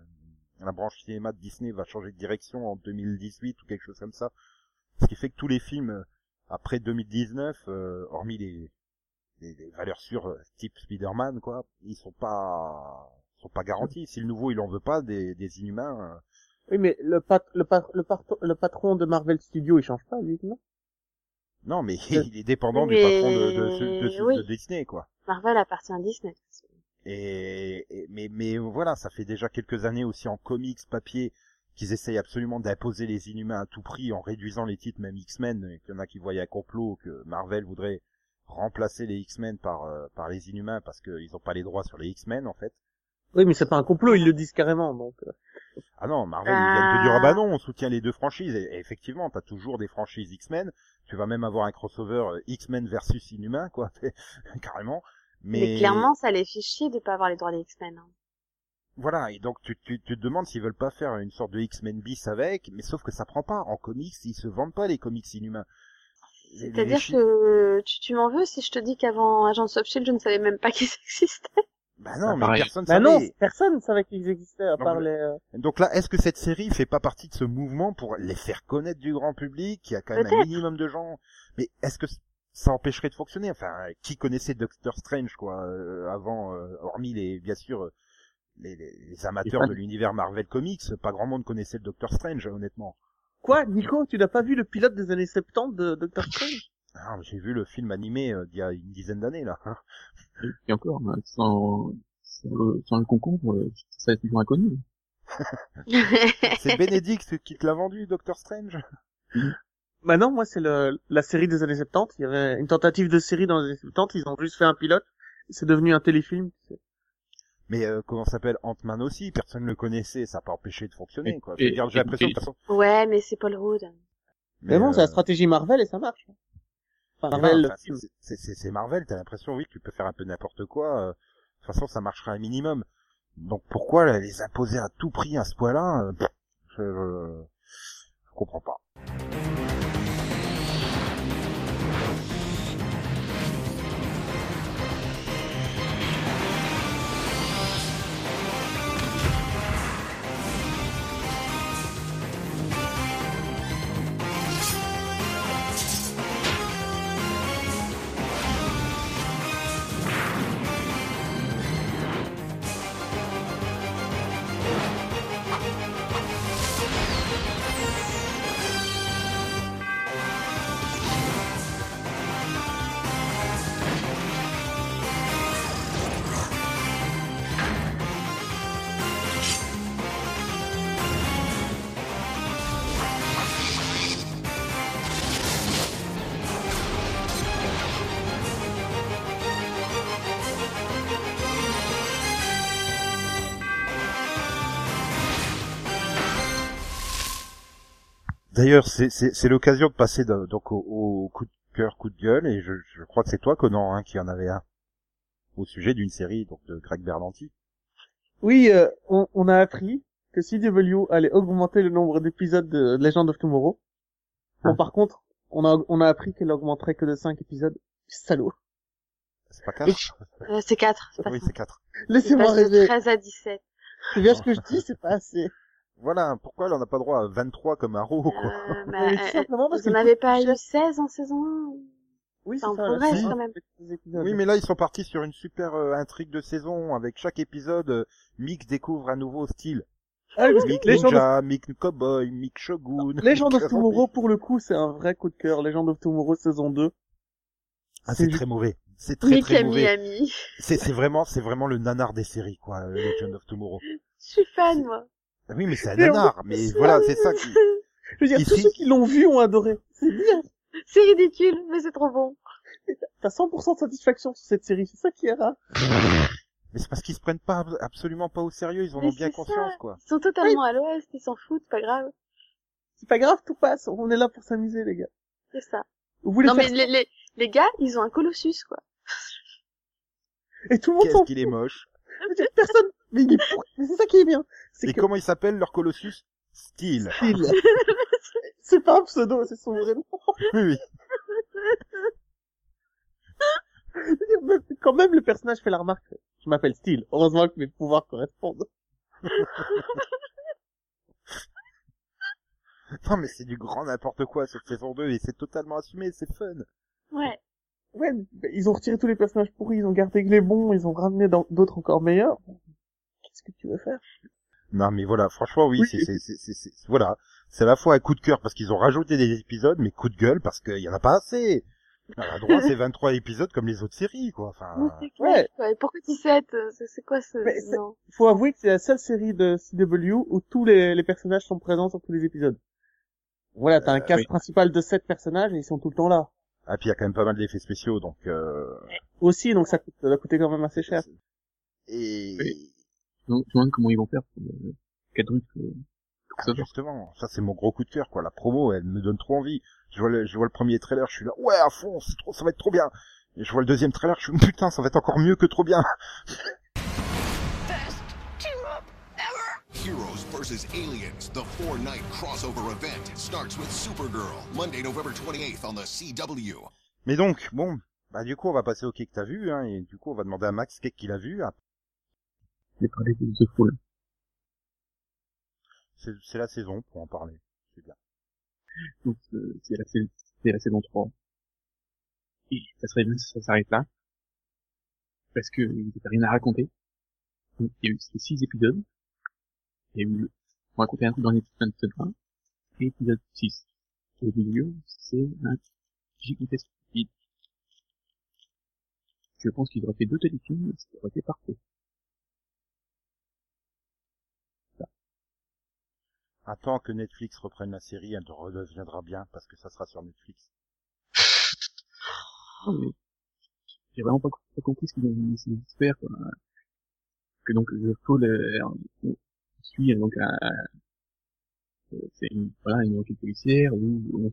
la branche cinéma de Disney va changer de direction en 2018 ou quelque chose comme ça. Ce qui fait que tous les films euh, après 2019, euh, hormis les, les, les valeurs sûres euh, type Spider-Man, quoi, ils sont pas sont pas garantis. Si le nouveau il en veut pas des, des Inhumains, euh, Oui, mais le, pat le, pat le, pat le patron de Marvel Studios, il change pas, lui, non? Non, mais il est dépendant mais- du patron de, de, de, de- oui. de Disney, quoi. Marvel appartient à Disney. Et, et- mais mais voilà, ça fait déjà quelques années aussi en comics papier qu'ils essayent absolument d'imposer les Inhumains à tout prix en réduisant les titres même X-Men. et qu'il y en a qui voyaient un complot que Marvel voudrait remplacer les X-Men par euh, par les Inhumains parce qu'ils ont pas les droits sur les X-Men en fait. Oui, mais c'est pas un complot, ils le disent carrément, donc. euh. Ah non, Marvel, Ah. ils viennent de dire, ah bah non, on soutient les deux franchises. Et, et effectivement, t'as toujours des franchises X-Men. Tu vas même avoir un crossover euh, X-Men versus Inhumain, quoi. Carrément. Mais, Mais... clairement, ça les fait chier de pas avoir les droits des X-Men. hein. Voilà. Et donc, tu, tu, tu te demandes s'ils veulent pas faire une sorte de X-Men bis avec. Mais sauf que ça prend pas. En comics, ils se vendent pas, les comics Inhumains. Les C'est-à-dire que tu, tu m'en veux si je te dis qu'avant Agents of Shield, je ne savais même pas qu'ils existaient? Bah non, mais pareil. personne Bah savait. non, personne ne savait qu'ils existaient, à Non, part les... euh, Donc là, est-ce que cette série fait pas partie de ce mouvement pour les faire connaître du grand public Il y a quand même un minimum de gens? Mais est-ce que ça empêcherait de fonctionner Enfin, qui connaissait Doctor Strange, quoi, euh, avant, euh, hormis les, bien sûr, euh, les, les- les amateurs fans. de l'univers Marvel Comics, pas grand monde connaissait le Doctor Strange, honnêtement. Quoi, Nico, tu n'as pas vu le pilote des années 70 de Doctor Strange? Ah, J'ai vu le film animé euh, d'il y a une dizaine d'années, là. Et encore, euh, sans, sans, le, sans le concombre, euh, ça est toujours inconnu. C'est Benedict qui te l'a vendu, Doctor Strange? Bah non, moi c'est le, la série des années 70. Il y avait une tentative de série dans les années 70, ils ont juste fait un pilote. C'est devenu un téléfilm. Mais euh, comment ça s'appelle Ant-Man aussi, personne ne le connaissait, ça n'a pas empêché de fonctionner, Et- quoi. Je veux dire, j'ai l'impression et- de toute façon... ouais, mais c'est Paul Rudd. Mais, bon, c'est la euh, stratégie Marvel et ça marche. Marvel, enfin, c'est- c'est c'est- c'est Marvel, t'as l'impression, oui, que tu peux faire un peu n'importe quoi. euh, de toute façon, ça marchera un minimum. Donc pourquoi les imposer à tout prix à ce point-là? Euh, je, je, je comprends pas. D'ailleurs, c'est- c'est c'est l'occasion de passer de- donc au, au coup de cœur, coup de gueule, et je, je crois que c'est toi, Conan, hein, qui en avait un au sujet d'une série donc de Greg Berlanti. Oui, euh, on, on a appris que CW allait augmenter le nombre d'épisodes de Legend of Tomorrow. Bon, Ah. par contre, on a, on a appris qu'elle augmenterait que de 5 épisodes. Salaud. C'est pas quatre Euh, c'est 4. C'est pas Oui, c'est quatre. Il Laissez-moi passe de rêver. 13 à 17. C'est bien ce que je dis, c'est pas assez. Voilà, pourquoi elle en a pas droit à 23 comme Arrow, quoi Euh, bah, Mais tout simplement parce vous que... n'en avez pas eu 16 en saison 1 Oui, ça en ça, progresse, quand même. Oui, mais là, ils sont partis sur une super euh, intrigue de saison. Avec chaque épisode, euh, Mick découvre un nouveau style. Ah, oui, parce que Mick Ninja, Mick Cowboy, Mick Shogun. Legend Mick of Tomorrow, pour le coup, c'est un vrai coup de cœur. Legend of Tomorrow saison 2. Ah, c'est c'est très mauvais. C'est très très Mickey mauvais. Miami. C'est c'est vraiment, c'est vraiment le nanar des séries, quoi, euh, Legend of Tomorrow. Je suis fan, moi. Ah Oui, mais c'est un nanar. Mais voilà, c'est ça qui... Je veux dire, tous ceux qui l'ont vu ont adoré. C'est bien. C'est ridicule, mais c'est trop bon. T'as 100% de satisfaction sur cette série. C'est ça qui est rare. Mais c'est parce qu'ils se prennent pas absolument pas au sérieux. Ils en Mais ont bien conscience, ça. quoi. Ils sont totalement à l'ouest, ils s'en foutent, c'est pas grave. C'est pas grave, tout passe. On est là pour s'amuser, les gars. C'est ça. Vous voulez Non, mais les, les, les gars, ils ont un colossus, quoi. Et tout le monde Qu'est-ce qu'il est moche. Personne. Mais il est pour... Mais c'est ça qui est bien. C'est Et que comment il s'appelle, leur Colossus Steel. il- c'est pas un pseudo, c'est son vrai nom. Oui, oui. Quand même, le personnage fait la remarque. Je m'appelle Steel. Heureusement que mes pouvoirs correspondent. Non, mais c'est du grand n'importe quoi cette saison 2 et c'est totalement assumé, c'est fun. Ouais. Ouais, ils ont retiré tous les personnages pourris, ils ont gardé que les bons, ils ont ramené d'autres encore meilleurs. Qu'est-ce que tu veux faire? Non, mais voilà, franchement, oui, Oui. c'est, c'est, c'est, c'est- c'est- voilà. C'est à la fois un coup de cœur parce qu'ils ont rajouté des épisodes, mais coup de gueule parce qu'il y en a pas assez. Elle a droit, c'est 23 épisodes comme les autres séries, quoi. Enfin, clair, ouais. pourquoi 17 C'est c'est quoi ce... Mais Non. Faut avouer que c'est la seule série de CW où tous les, les personnages sont présents sur tous les épisodes. Voilà, t'as un Euh, cast oui. principal de sept personnages et ils sont tout le temps là. Ah, puis il y a quand même pas mal d'effets spéciaux, donc, euh... Aussi, donc ça, coûte, ça va coûter quand même assez cher. Et, Oui. Je me demande comment ils vont faire pour euh, Cadruc. Euh, Ah, justement, ça c'est mon gros coup de cœur, quoi. La promo, elle me donne trop envie. Je vois le, je vois le premier trailer, je suis là, ouais, à fond, c'est trop, ça va être trop bien. Et je vois le deuxième trailer, je suis, putain, ça va être encore mieux que trop bien. Heroes vs. Aliens, the four night crossover event, starts with Supergirl, Monday, November 28th on the CW. Mais donc, bon, bah du coup, on va passer au quai que t'as vu, hein, et du coup, on va demander à Max qu'est-ce qu'il a vu. Ah, Je vais parler de The Fall. C'est c'est la saison pour en parler. C'est bien. Donc, euh, c'est la, la saison 3. Et ça serait bien si ça s'arrête là. Parce que il n'y a rien à raconter. Donc, il y a eu ces six épisodes. Il y a eu, raconter un truc dans l'épisode 1 et l'épisode 6. Et au milieu, c'est un gigantesque vide. Je pense qu'ils auraient fait deux téléfilms, ça aurait été parfait. Attends que Netflix reprenne la série, elle redeviendra bien, parce que ça sera sur Netflix. Ah, mais j'ai vraiment pas, compris ce qu'ils ont essayé de faire, quoi. Que donc, le euh, on suit, donc, euh, c'est une, voilà, une enquête policière où, on,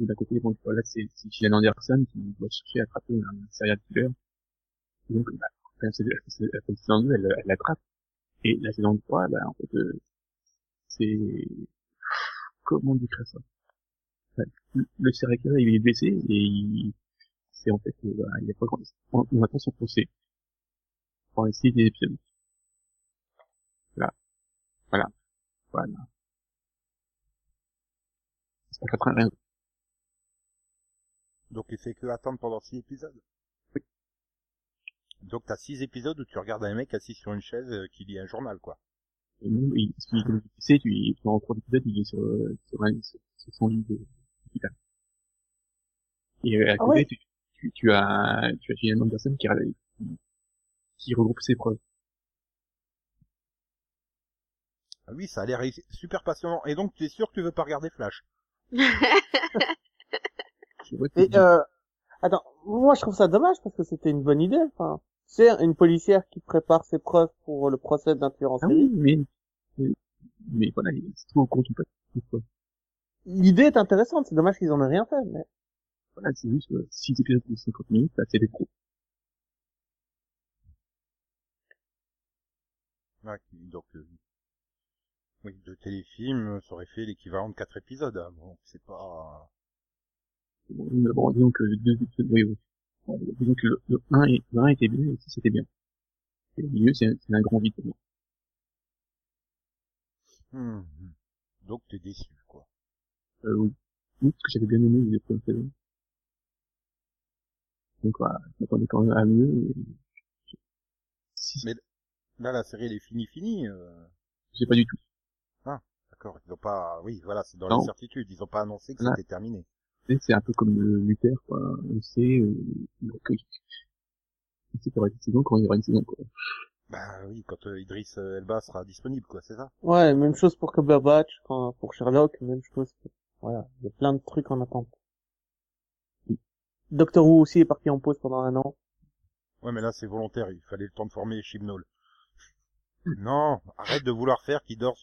où d'un côté, bon, voilà, c'est, Gillian Anderson qui doit chercher à attraper un serial killer. Et donc, bah, quand c'est, la saison 2, elle, l'attrape. Et la saison 3, bah, en fait, euh, c'est, comment décrire ça? Enfin, Le, le serial killer, il est blessé et il, c'est en fait, euh, voilà, il a pas grand, on attend son procès. Pour essayer des épisodes. Voilà. Voilà. Voilà. C'est pas très rien. Donc il fait que attendre pendant six épisodes. Oui. Donc t'as six épisodes où tu regardes un mec assis sur une chaise euh, qui lit un journal, quoi. Et nous, il, comme tu sais, tu, pendant trois épisodes, il est sur, euh, sur, un, sur, sur son lit de, d'hôpital. Et euh, à Ah côté, ouais. tu, tu, tu as, tu as Gillian Anderson qui, qui, qui regroupe ses preuves. Ah oui, ça a l'air super passionnant. Et donc tu es sûr que tu veux pas regarder Flash? Et euh, attends, moi je trouve ça dommage parce que c'était une bonne idée. Enfin, c'est une policière qui prépare ses preuves pour le procès en ah série. oui, mais, mais, mais voilà, il se trouve au compte ou pas. L'idée est intéressante. C'est dommage qu'ils en aient rien fait. Mais Voilà, c'est juste euh, 6 épisodes de 50 minutes, là, c'est des pros. Ouais, donc euh, oui, de téléfilm, euh, ça aurait fait l'équivalent de quatre épisodes. hein. Bon, c'est pas. Bon, disons que deux épisodes, oui, oui. Bon, disons que le, le 1 et, le 1 était bien, et le 6 était bien. Et le milieu, c'est un grand vide pour moi. Hmm. Donc t'es déçu, quoi. Euh, oui. Oui, parce que j'avais bien aimé les premières saisons. Donc voilà, je m'attendais quand même à mieux, et... Si, Mais- Là, la série elle est finie, finie. Euh... je sais pas du tout. D'accord, ils ont pas. Oui, voilà, c'est dans Non. l'incertitude. Ils ont pas annoncé que c'était terminé. Tu sais, C'est un peu comme le Luther, quoi. On sait, euh, que, on sait qu'il y aura une saison quand il y aura une saison, quoi. Bah oui, quand euh, Idriss euh, Elba sera disponible, quoi, c'est ça? ouais, même chose pour Cumberbatch, quand, pour Sherlock, même chose. Voilà, il y a plein de trucs en attente. Doctor Who aussi est parti en pause pendant un an. Ouais, mais là c'est volontaire. Il fallait le temps de former Chibnall. Non, arrête de vouloir faire qu'il dort.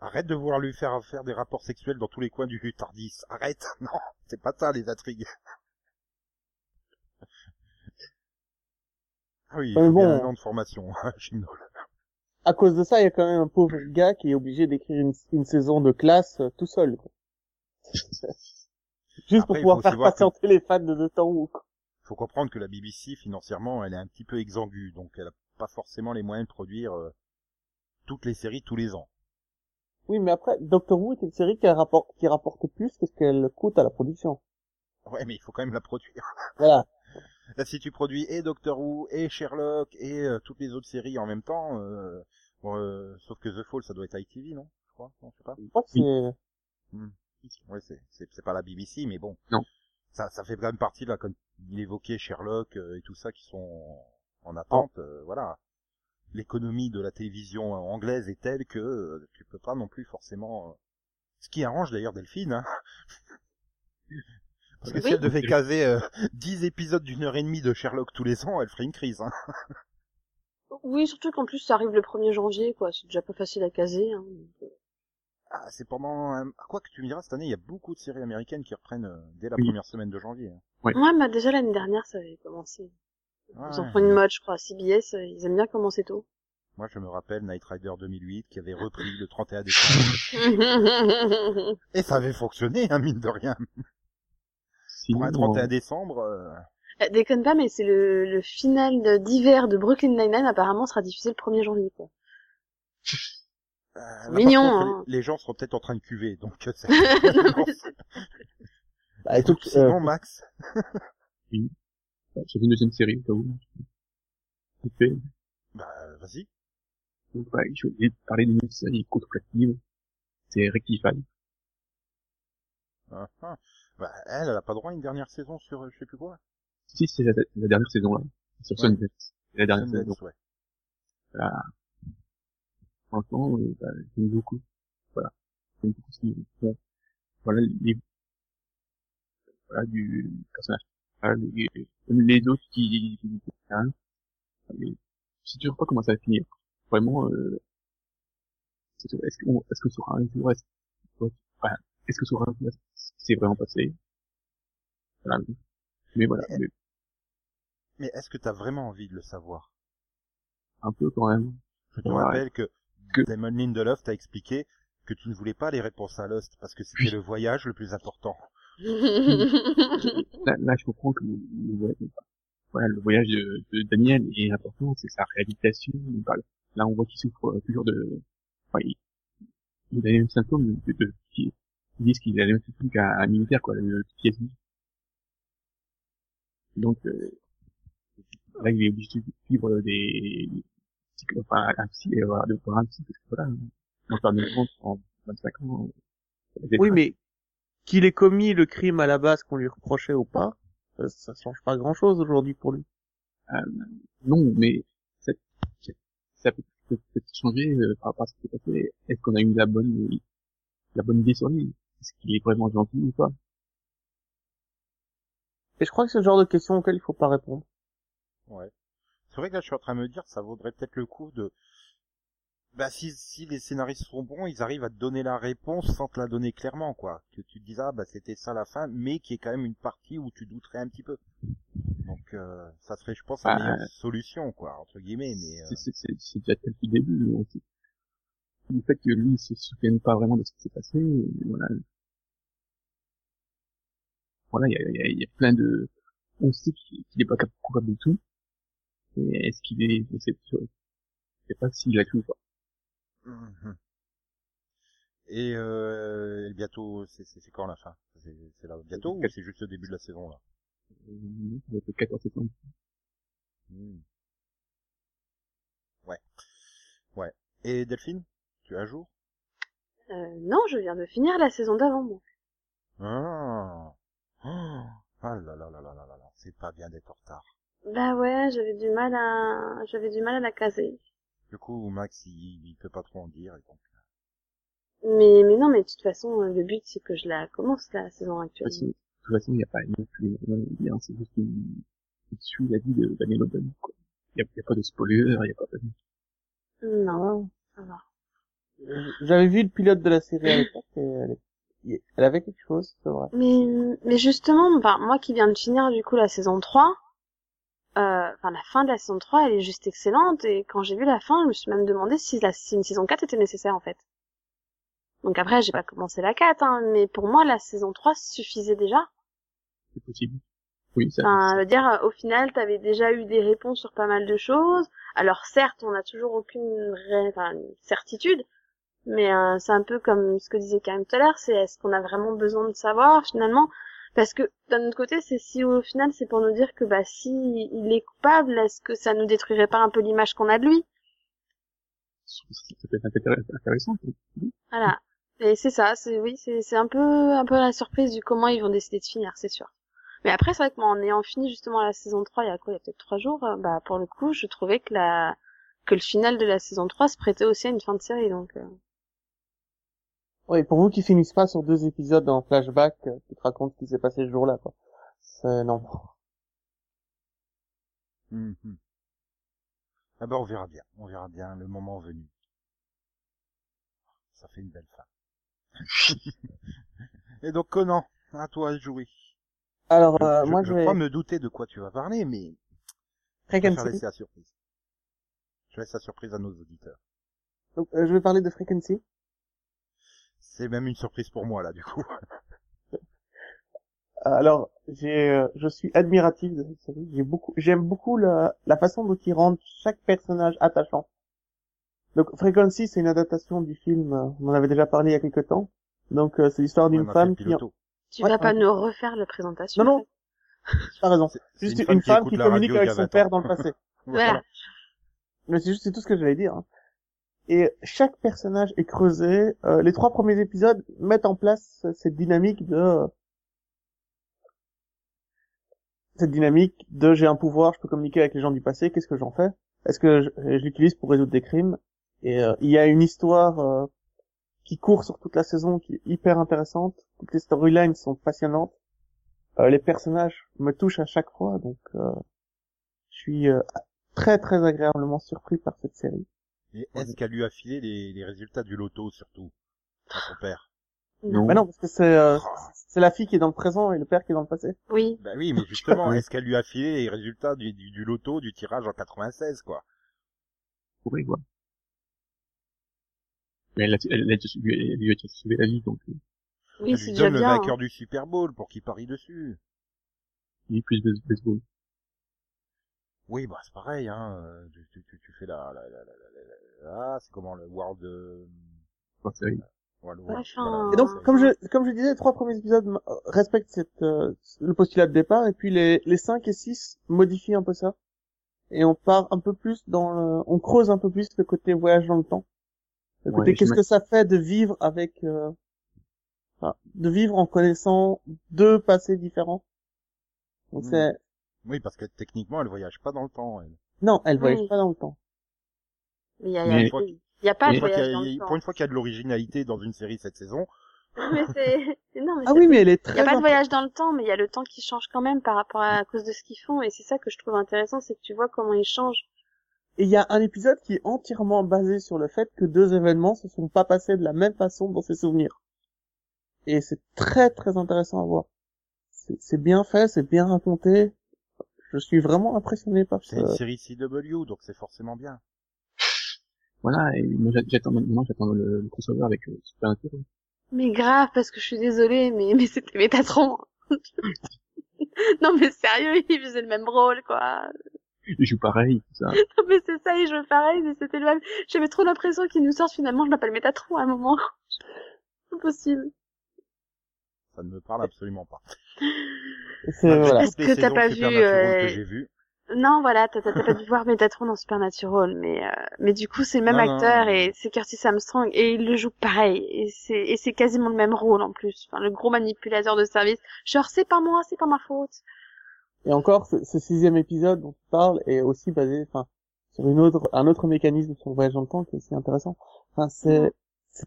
Arrête de vouloir lui faire faire des rapports sexuels dans tous les coins du Tardis. Arrête. Non, c'est pas ça les intrigues. Ah oui, il faut bien bon. un an de formation, Chibnall. À cause de ça, il y a quand même un pauvre gars qui est obligé d'écrire une, une saison de classe euh, tout seul. Quoi. Juste pour Après, pouvoir faire que- patienter les fans de Doctor Who. quoi. faut comprendre que la BBC financièrement, elle est un petit peu exangue, donc elle a pas forcément les moyens de produire euh, toutes les séries tous les ans. Oui, mais après, Doctor Who est une série qui rapporte, qui rapporte plus que ce qu'elle coûte à la production. Ouais, mais il faut quand même la produire. Voilà. Là, si tu produis et Doctor Who et Sherlock et euh, toutes les autres séries en même temps, euh, bon, euh, sauf que The Fall, ça doit être ITV, non? Je crois, non, je sais pas. Je crois que c'est... Ouais, c'est c'est c'est pas la BBC, mais bon. Non. ça, ça fait quand même partie là, comme il évoquait Sherlock euh, et tout ça qui sont en attente. euh, voilà, l'économie de la télévision anglaise est telle que euh, tu peux pas non plus forcément. euh, Ce qui arrange d'ailleurs Delphine. Hein. Parce que si elle devait caser euh, 10 épisodes d'une heure et demie de Sherlock tous les ans, elle ferait une crise. Hein. Oui, surtout qu'en plus ça arrive le 1er janvier, quoi. C'est déjà pas facile à caser. Hein. Ah, c'est pendant... euh, Quoi que tu me diras, cette année, il y a beaucoup de séries américaines qui reprennent euh, dès la Oui. première semaine de janvier. hein. Ouais. Ouais, bah déjà l'année dernière ça avait commencé. Ils en font une mode, je crois. CBS, euh, ils aiment bien commencer tôt. Moi, je me rappelle Night Rider 2008 qui avait repris le 31 décembre. Et ça avait fonctionné, hein, mine de rien. Sinon, Pour un 31 décembre, euh, Euh, Déconne pas, mais c'est le, le final de- d'hiver de Brooklyn Nine-Nine apparemment sera diffusé le 1er janvier, quoi. euh, là, Mignon, contre, hein. les, les gens seront peut-être en train de cuver, donc euh, c'est... Bah, écoute, euh, Sinon, Max, bah, j'ai fait une deuxième série, au cas où. Fait. bah, vas-y. Donc, ouais, je vais parler d'une série contemplative. C'est Rectify. Ah, ah. Bah, elle, elle a pas droit à une dernière saison sur euh, je sais plus quoi. Si, c'est la, la dernière saison, là. Sur Ouais. C'est la dernière saison. ouais. Franchement, euh, bah, j'aime beaucoup. Voilà. J'aime beaucoup ce. Voilà, les, voilà, du personnage. Voilà, les, les autres qui, qui, hein, mais je sais toujours pas comment ça va finir. Vraiment, euh, est-ce qu'on, est-ce que sur un jour, est-ce, enfin, est-ce que sur un jour, c'est vraiment passé? Voilà. Mais voilà, mais Mais est-ce que t'as vraiment envie de le savoir? Un peu quand même. Je te Ouais. rappelle que, Que- Damon Lindelof t'a expliqué que tu ne voulais pas les réponses à Lost parce que c'était Oui. le voyage le plus important. Là, là, je comprends que le, voyage, voilà, le voyage de, de Daniel est important, c'est sa réhabilitation. Voilà. Là, on voit qu'il souffre euh, toujours de, enfin, il, il a les mêmes symptômes de, de, de- ils disent qu'il a les mêmes symptômes qu'un un militaire, quoi, le PTSD. Donc, euh, là, il est obligé de suivre des, enfin, un psy, voilà, de voir un psy, parce que voilà, en 25 ans. euh, oui, mais qu'il ait commis le crime à la base qu'on lui reprochait ou pas, ça, ça change pas grand chose aujourd'hui pour lui. Non, mais ça, ça- ça peut peut peut-être changer euh, par rapport à ce qui s'est passé. Est-ce qu'on a eu la bonne la bonne idée sur lui? Est-ce qu'il est vraiment gentil ou pas? Et je crois que c'est le genre de question auquel il faut pas répondre. Ouais. C'est vrai que là, je suis en train de me dire, ça vaudrait peut-être le coup de... Bah, si, si les scénaristes sont bons, ils arrivent à te donner la réponse sans te la donner clairement, quoi. Que tu te dises, ah, bah, c'était ça la fin, mais qui est quand même une partie où tu douterais un petit peu. Donc, euh, ça serait, je pense, la Bah, meilleure solution, quoi, entre guillemets, mais... euh, C'est- déjà tel le début. on sait- Le fait que lui il se souvienne pas vraiment de ce qui s'est passé, voilà. Voilà, il y a, y, a, y a plein de... On sait qu'il qu'il est pas capable de tout. Et est-ce qu'il est... Je sais, je sais pas s'il a tout. Mhm. Et euh, bientôt, c'est c'est- c'est quand la fin? C'est c'est là bientôt ou c'est juste le début de la saison là? Euh, le 14 septembre. Hmm. Ouais. Ouais. Et Delphine, tu es à jour? Euh, non, je viens de finir la saison d'avant, moi. Ah. Ah là là là là là là là, c'est pas bien d'être en retard. Bah ouais, j'avais du mal à, j'avais du mal à la caser. Du coup, Max, il, il peut pas trop en dire. Et donc... Mais, mais non, mais de toute façon, euh, le but c'est que je la commence la saison actuelle. de toute façon, il n'y a pas non plus rien à dire, c'est juste une, il suit la vie de Daniel O'Donnell, quoi. Il n'y a, y a pas de spoiler, il n'y a pas de... Non, ça va. Euh, J'avais vu le pilote de la série à l'époque et elle, elle avait quelque chose, c'est vrai. Mais, mais justement, enfin, moi qui viens de finir du coup la saison 3, euh, enfin la fin de la saison 3, elle est juste excellente et quand j'ai vu la fin, je me suis même demandé si, la, si une saison 4 était nécessaire en fait. Donc après, j'ai pas commencé la 4, hein, mais pour moi la saison 3 suffisait déjà. C'est possible. Oui, ça, Enfin, veux dire, au final, t'avais déjà eu des réponses sur pas mal de choses. Alors certes, on n'a toujours aucune enfin, certitude, mais euh, c'est un peu comme ce que disait Karim tout à l'heure, c'est est-ce qu'on a vraiment besoin de savoir finalement? Parce que d'un autre côté, c'est si au final c'est pour nous dire que bah si il est coupable, est-ce que ça nous détruirait pas un peu l'image qu'on a de lui? Ça peut être intér- intéressant. Voilà. Et c'est ça, c'est oui, c'est c'est un peu un peu la surprise du comment ils vont décider de finir, c'est sûr. Mais après, c'est vrai que moi, en ayant fini justement la saison 3, il y a quoi, il y a peut-être trois jours, euh, bah, pour le coup, je trouvais que la, que le final de la saison 3 se prêtait aussi à une fin de série, donc, euh, Oui, pour vous qui finissent pas sur deux épisodes en flashback, euh, qui te racontent ce qui s'est passé ce jour-là, quoi. C'est, non. Mhm. Ah bah on verra bien, on verra bien le moment venu. Ça fait une belle fin. Et donc Conan, à toi de jouer. Alors, euh, je, moi, je je vais... crois me douter de quoi tu vas parler, mais je Frequency. préfère laisser la surprise. Je laisse la surprise à nos auditeurs. Donc, euh, je vais parler de Frequency. C'est même une surprise pour moi là du coup. Alors, j'ai, euh, je suis admiratif de cette série. J'ai beaucoup, j'aime beaucoup la, la façon dont ils rendent chaque personnage attachant. Donc, Frequency, c'est une adaptation du film, euh, on en avait déjà parlé il y a quelques temps. Donc, euh, c'est l'histoire d'une femme qui, tu Ouais, vas pas ouais. nous refaire la présentation. Non, non. t'as raison. C'est- juste une femme qui communique avec a son 20 père ans. dans le passé. Voilà. Mais c'est juste, c'est tout ce que j'allais dire. hein. Et chaque personnage est creusé. Euh, les trois premiers épisodes mettent en place cette dynamique de cette dynamique de j'ai un pouvoir, je peux communiquer avec les gens du passé. Qu'est-ce que j'en fais? Est-ce que je, l'utilise pour résoudre des crimes? Et euh, il y a une histoire euh, qui court sur toute la saison, qui est hyper intéressante. Toutes les storylines sont passionnantes. Les personnages me touchent à chaque fois, donc je suis très très agréablement surpris par cette série. Et est-ce qu'elle lui a filé les, les résultats du loto surtout à son père Non. Mais non, parce que c'est euh, Oh. c'est la fille qui est dans le présent et le père qui est dans le passé. Oui. Bah oui, mais justement, Oui. est-ce qu'elle lui a filé les résultats du, du, du loto du tirage en 96 quoi? Pourrait, quoi. Mais elle, a- elle, elle, a lui a déjà sauvé la vie, donc, euh, Oui, Elle c'est lui donne le bien. hein. vainqueur du Super Bowl pour qu'il parie dessus. il est plus base- baseball. Oui, bah c'est pareil, hein. Tu, tu, tu, fais la, la, la, la- ah, c'est comment le World, euh, Enfin, c'est vrai. ouais, le Ouais, World, enfin, voilà, Et donc, comme je comme je disais, les trois premiers épisodes euh, respectent cette euh, le postulat de départ, et puis les les cinq et six modifient un peu ça, et on part un peu plus dans le, on creuse un peu plus le côté voyage dans le temps, le Ouais, côté je qu'est-ce que ça fait de vivre avec, euh, enfin, de vivre en connaissant deux passés différents. Donc Mm. c'est Oui, parce que techniquement, elle voyage pas dans le temps. Elle. non, elle voyage Oui. pas dans le temps. Mais il y a, il y a- Mais- il y a pas Mais- de voyage y a- dans le temps. pour une fois qu'il y a de l'originalité dans une série cette saison, mais c'est, non, mais Ah c'est- oui, mais elle est Il très n'y a pas de voyage dans le temps, mais il y a le temps qui change quand même par rapport à, à cause de ce qu'ils font, et c'est ça que je trouve intéressant, c'est que tu vois comment ils changent. Et il y a un épisode qui est entièrement basé sur le fait que deux événements se sont pas passés de la même façon dans ses souvenirs. Et c'est très très intéressant à voir. C'est bien fait, c'est bien raconté. Je suis vraiment impressionné par c'est une série CW, donc c'est forcément bien. Voilà, et moi, j'a- j'attends maintenant, j'attends le, le crossover avec euh, Supernatural. Mais grave, parce que je suis désolée, mais, mais c'était Métatron. non, mais sérieux, il faisait le même rôle, quoi. Il joue pareil, tout ça. Non, mais c'est ça, il jouait pareil, mais c'était le même. J'avais trop l'impression qu'il nous sortent finalement, je m'appelle Métatron à un moment. C'est possible. Ça ne me parle absolument pas. c'est- voilà. les Est-ce que t'as pas vu, euh, que j'ai vues. Non, voilà, t'as pas dû voir Métatron dans Supernatural, mais euh, mais du coup c'est le même Non, non, acteur non. et c'est Curtis Armstrong et il le joue pareil et c'est et c'est quasiment le même rôle en plus. Enfin, le gros manipulateur de service. Genre c'est pas moi, c'est pas ma faute. Et encore, ce, ce sixième épisode dont tu parles est aussi basé, enfin, sur une autre, un autre mécanisme sur le voyage dans le temps qui est aussi intéressant. Enfin, c'est, c'est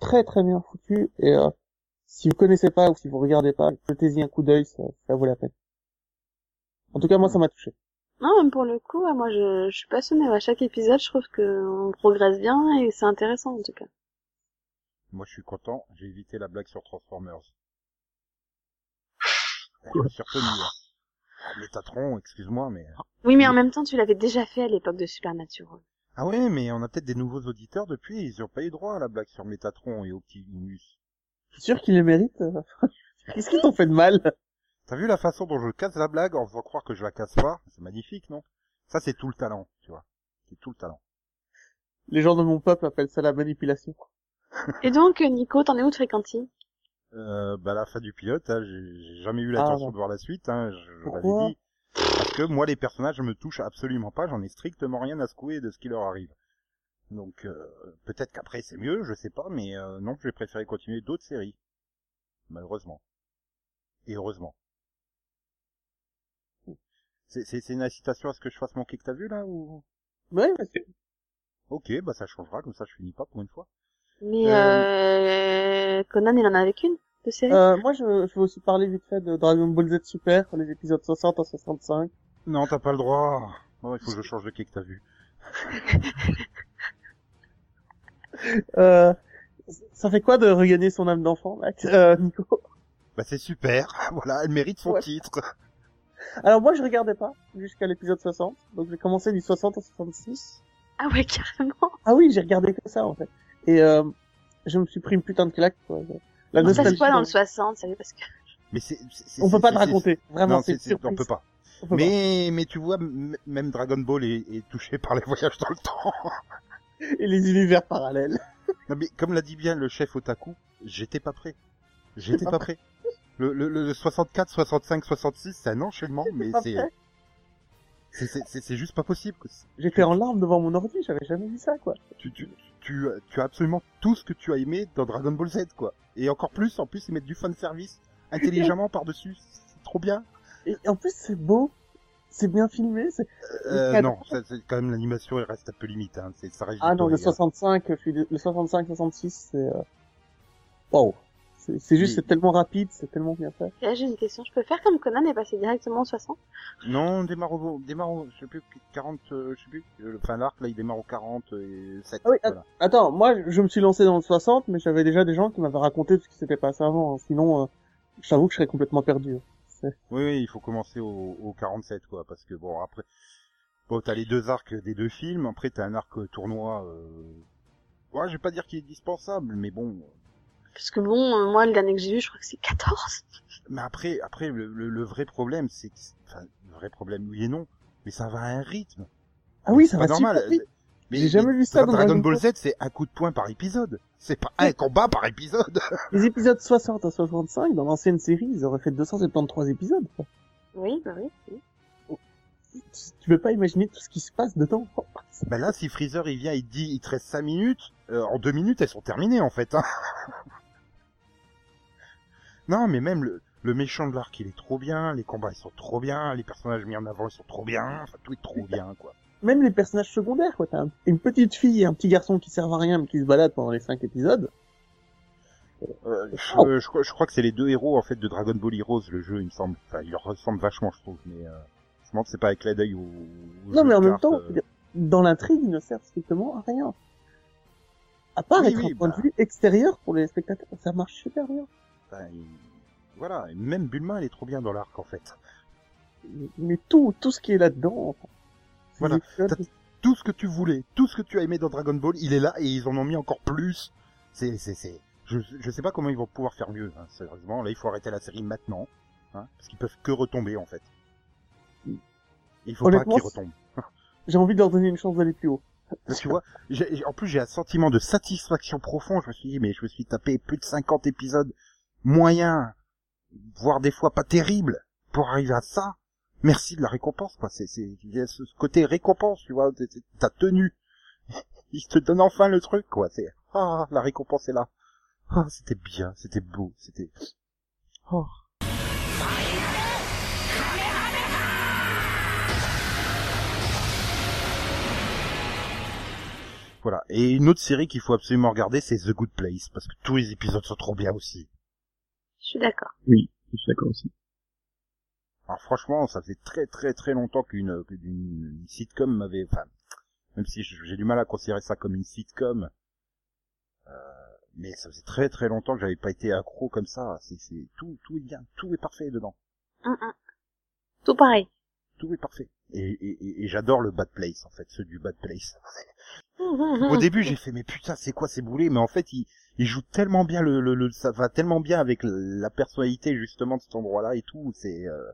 très très bien foutu et euh, si vous connaissez pas ou si vous regardez pas, jetez-y un coup d'œil, ça, ça vaut la peine. En tout cas, moi, ça m'a touché. Non, même pour le coup, moi je, je suis passionnée. À chaque épisode, je trouve que on progresse bien et c'est intéressant en tout cas. Moi, je suis content. J'ai évité la blague sur Transformers. Je me suis retenu. hein. Ah, Métatron, excuse-moi, mais... Oui, mais en même temps, tu l'avais déjà fait à l'époque de Supernatural. Ah ouais, mais on a peut-être des nouveaux auditeurs depuis, ils n'ont pas eu droit à la blague sur Métatron et Optimus. Je suis sûr qu'il le mérite. euh. Qu'est-ce qu'ils t'ont fait de mal? T'as vu la façon dont je casse la blague en faisant croire que je la casse pas? C'est magnifique, non? Ça, c'est tout le talent, tu vois. C'est tout le talent. Les gens de mon peuple appellent ça la manipulation. Et donc, Nico, t'en es où de Fréquenti Euh, bah, la fin du pilote, hein, j'ai jamais eu Ah, l'intention bon. de voir la suite, hein, je, l'avais dit. Parce que moi, les personnages me touchent absolument pas, j'en ai strictement rien à secouer de ce qui leur arrive. Donc, euh, peut-être qu'après c'est mieux, je sais pas, mais euh, non, j'ai préféré continuer d'autres séries. Malheureusement. Et heureusement. C'est, c'est, c'est une incitation à ce que je fasse manquer que t'as vu là ou? Ouais, mais c'est- Ok, bah ça changera, comme ça je finis pas pour une fois. Mais euh... Conan, il en avait qu'une de série? euh, moi, je, je veux aussi parler vite fait de Dragon Ball Z Super, les épisodes 60 à 65. Non, t'as pas le droit. Oh, il faut que je change de que t'as vu. Euh, ça fait quoi de regagner son âme d'enfant, Max? Euh, Nico? Bah c'est super, voilà, elle mérite son Ouais. titre. Alors moi, je regardais pas jusqu'à l'épisode 60, donc j'ai commencé du 60 au 66. Ah ouais, carrément. Ah oui, j'ai regardé que ça en fait. Et euh, je me suis pris une putain de claque. Quoi. La Ça, c'est quoi dans le donc- 60, ça parce que... Mais c'est, c'est- c'est- On peut pas te raconter. Vraiment, Non, c'est on peut pas. On peut Mais, mais tu vois, même Dragon Ball est, est touché par les voyages dans le temps. pas. Et les univers parallèles. Non mais comme l'a dit bien le chef Otaku, j'étais pas prêt. J'étais pas prêt. Le, le, le 64, 65, 66, c'est un enchaînement, mais c'est, c'est, juste pas possible. J'étais en larmes devant mon ordi, j'avais jamais vu ça quoi. Tu, tu, tu, tu as absolument tout ce que tu as aimé dans Dragon Ball Z, quoi. Et encore plus, en plus, ils mettent du fan service intelligemment par-dessus. C'est trop bien. Et en plus, c'est beau. C'est bien filmé. C'est... Euh, non, ça, c'est quand même l'animation, elle reste un peu limite. Hein. C'est, ça reste Ah non, le du Toei, hein. 65, je suis de- le 65, 66, c'est... Euh... Wow. C'est, c'est juste, Oui. c'est tellement rapide, c'est tellement bien fait. Et là, j'ai une question. Je peux faire comme Conan et passer directement au 60 Non, on démarre au, démarre au, je sais plus, 40, euh, je sais plus, euh, enfin l'arc là il démarre au 40 et 7. Ah oui, voilà. Attends, moi, je me suis lancé dans le 60, mais j'avais déjà des gens qui m'avaient raconté ce qui s'était passé avant. hein. Sinon, euh, j'avoue que je serais complètement perdu. C'est- Oui, oui, il faut commencer au, au 47 quoi, parce que bon après, bon t'as les deux arcs des deux films, après t'as un arc tournoi. Euh... Ouais, je vais pas dire qu'il est dispensable, mais bon. Parce que bon, euh, moi, le dernier que j'ai vu, je crois que c'est 14. Mais après, après le, le, le vrai problème, c'est que, enfin, le vrai problème oui et non, mais ça va à un rythme. Ah oui, ça va normal. super vite. Mais, J'ai jamais mais vu ça dans Dragon Dragon Ball. Z, c'est un coup de poing par épisode. C'est pas un combat par épisode. Les épisodes 60 à 65, dans l'ancienne série, ils auraient fait 273 épisodes. quoi. Oui, bah oui. oui. Tu, tu peux pas imaginer tout ce qui se passe dedans. Ben là, si Freezer il vient, il dit, il te reste 5 minutes, euh, en 2 minutes, elles sont terminées en fait. Hein. non, mais même le, le méchant de l'arc, il est trop bien, les combats ils sont trop bien, les personnages mis en avant ils sont trop bien, enfin tout est trop bien quoi. Même les personnages secondaires, quoi. T'as un- une petite fille et un petit garçon qui servent à rien, mais qui se baladent pendant les 5 épisodes. Euh, je, Oh. je crois- je crois que c'est les deux héros en fait de Dragon Ball Heroes, le jeu il me semble. Enfin, il leur ressemble vachement je trouve, mais euh, je me demande c'est pas avec clin d'œil au Non, mais en même temps, euh. dans l'intrigue, ils ne servent strictement à rien. À part Oui, être oui, un point bah. de vue extérieur pour les spectateurs, ça marche super bien. Enfin, il- Voilà, et même Bulma elle est trop bien dans l'arc en fait. Mais- tout, tout ce qui est là-dedans, Voilà. tout ce que tu voulais, tout ce que tu as aimé dans Dragon Ball, il est là et ils en ont mis encore plus. C'est, c'est, c'est. Je, je sais pas comment ils vont pouvoir faire mieux. Hein, sérieusement, là, il faut arrêter la série maintenant, hein, parce qu'ils peuvent que retomber en fait. Il faut pas qu'ils retombent. j'ai envie de leur donner une chance d'aller plus haut. Parce que tu vois, en plus j'ai un sentiment de satisfaction profond. Je me suis dit, mais je me suis tapé plus de 50 épisodes moyens, voire des fois pas terribles, pour arriver à ça. Merci de la récompense, quoi. C'est, c'est, il y a ce côté récompense, tu vois. t'es- t'es- T'as tenu. Il te donne enfin le truc, quoi. C'est, ah, la récompense est là. Ah, c'était bien, c'était beau, c'était, oh. Voilà. Et une autre série qu'il faut absolument regarder, c'est The Good Place, parce que tous les épisodes sont trop bien aussi. Je suis d'accord. Oui, je suis d'accord aussi. Alors franchement, ça faisait très très très longtemps qu'une qu'une sitcom m'avait, enfin, même si j'ai du mal à considérer ça comme une sitcom, euh, mais ça faisait très très longtemps que j'avais pas été accro comme ça. C'est c'est tout tout est bien, tout est parfait dedans. Tout pareil. tout est parfait. Et, et, et- j'adore le Bad Place en fait, ceux du Bad Place. Au début, j'ai fait mais putain, c'est quoi ces boulets? Mais en fait, il, il joue tellement bien le, le, le- ça va tellement bien avec la personnalité justement de cet endroit-là et tout. C'est euh,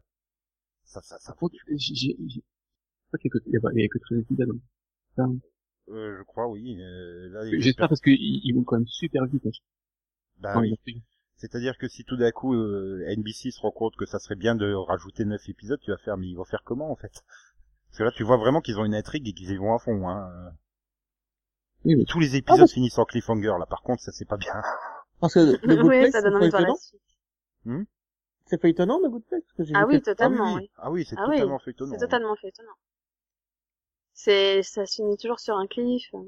ça, ça, ça. J'ai, il y a pas- que 13 épisodes. Euh, je crois, oui. Euh, là, J'espère parce qu'ils ils vont quand même super vite. hein. Bah Quand oui. C'est-à-dire que si tout d'un coup euh, NBC se rend compte que ça serait bien de rajouter neuf épisodes, tu vas faire, mais ils vont faire comment en fait? Parce que là, tu vois vraiment qu'ils ont une intrigue et qu'ils y vont à fond. Hein. Oui, mais Tous les épisodes parce- finissent en cliffhanger. Là, par contre, ça c'est pas bien. Parce que le Good oui, Place, ça donne envie de voir la dedans. suite. c'est feuilletonnant The Good Place parce que j'ai Ah oui, totalement, ah oui, oui. Ah oui, c'est Ah oui, totalement feuilletonnant. C'est totalement fait étonnant. C'est, ça se finit toujours sur un cliff. T'as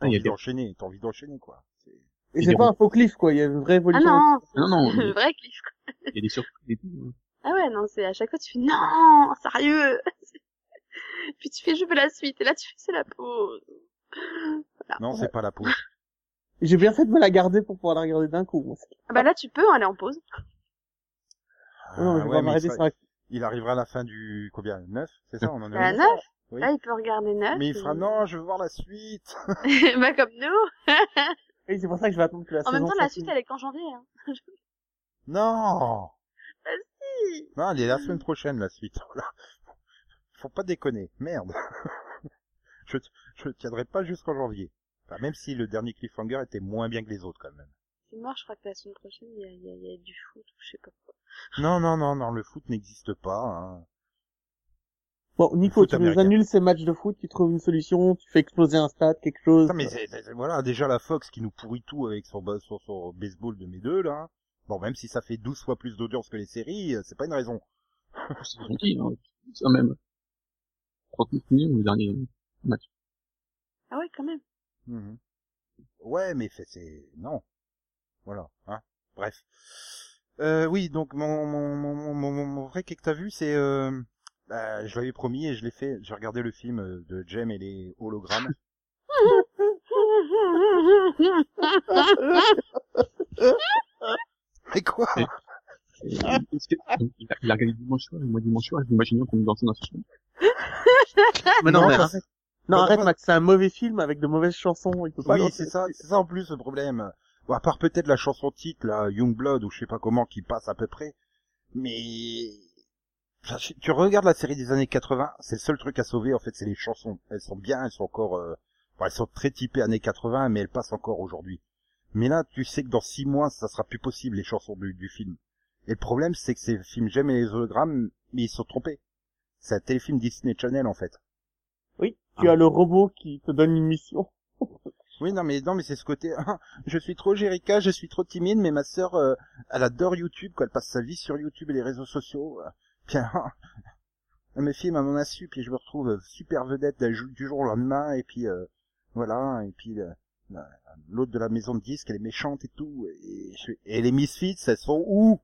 Ah, il y envie a des... d'enchaîner, t'as envie d'enchaîner, quoi. C'est- Et c'est pas un faux cliff quoi, il y a une vraie Ah évolution. non, Non, non, le vrai cliff. il y a des surprises et tout. hein. Ah ouais, non, c'est à chaque fois tu fais non, sérieux. Puis tu fais je veux la suite et là tu fais c'est la pause. Voilà. Non, c'est pas la pause. J'ai bien fait de me la garder pour pouvoir la regarder d'un coup. moi. Ah bah là tu peux aller en pause. Ah non, je vais ouais, pas mais m'arrêter il, sera- arrivera à la fin du, combien? 9? C'est ça? On en est À au 9 Oui. Là il peut regarder 9. Mais il fera non, je veux voir la suite. bah comme nous. Oui, c'est pour ça que je vais attendre que la En même saison temps la suite elle est qu'en janvier. Hein. Non. Bah si. Non, elle est la semaine prochaine, la suite. Voilà. Faut pas déconner. Merde. je, je tiendrai pas jusqu'en janvier. Enfin, même si le dernier cliffhanger était moins bien que les autres, quand même. C'est mort, je crois que la semaine prochaine il y a, il y a, il y a du foot ou je sais pas quoi. Non, non, non, non, le foot n'existe pas. Hein. Bon, Nico, foot tu nous annules ces matchs de foot, tu trouves une solution, tu fais exploser un stade, quelque chose. Non, mais c'est- c'est- c'est- voilà, déjà la Fox qui nous pourrit tout avec son, ba- son, son baseball de mes deux, là. Bon, même si ça fait 12 fois plus d'audience que les séries, euh, c'est pas une raison. C'est gentil, hein. Ça même. 39 millions le dernier match. Ah ouais quand même. Mhm. Ouais, mais fait, c'est... Non. Voilà, hein. Bref. Euh, oui, donc mon, mon, mon, mon, mon- mon vrai quai que t'as vu, c'est... Euh... Bah, je l'avais promis et je l'ai fait. J'ai regardé le film euh, de Jem et les hologrammes. Mais quoi Et- Et- est-ce que- donc, il, a, regardé dimanche soir, et moi dimanche soir, qu'on nous dansait dans ce film. Mais non, Non, mais parce- arrête. Non, Bah, arrête, Max, c'est un mauvais film avec de mauvaises chansons, il peut pas Oui, c'est ça, c'est ça en plus le problème. Bon, à part peut-être la chanson titre, là, Youngblood ou je sais pas comment, qui passe à peu près. Mais tu- regardes la série des années 80, c'est le seul truc à sauver. En fait, c'est les chansons. Elles sont bien, elles sont encore, euh, bon, elles sont très typées années 80, mais elles passent encore aujourd'hui. Mais là, tu sais que dans six mois, ça sera plus possible les chansons du, du film. Et le problème, c'est que ces films J'aime les hologrammes, mais ils sont trompés. C'est un téléfilm Disney Channel en fait. Oui, tu as le robot qui te donne une mission. Oui, non, mais non, mais c'est ce côté. ah, je suis trop Jerica, je suis trop timide, mais ma sœur, euh, elle adore YouTube, quoi. Elle passe sa vie sur YouTube et les réseaux sociaux. euh. Ah, elle me filme à mon insu, puis je me retrouve euh, super vedette du jour au lendemain, et puis euh, voilà, et puis euh, la- l'autre de la maison de disques, elle est méchante et tout. Et, je et les Misfits, elles sont où?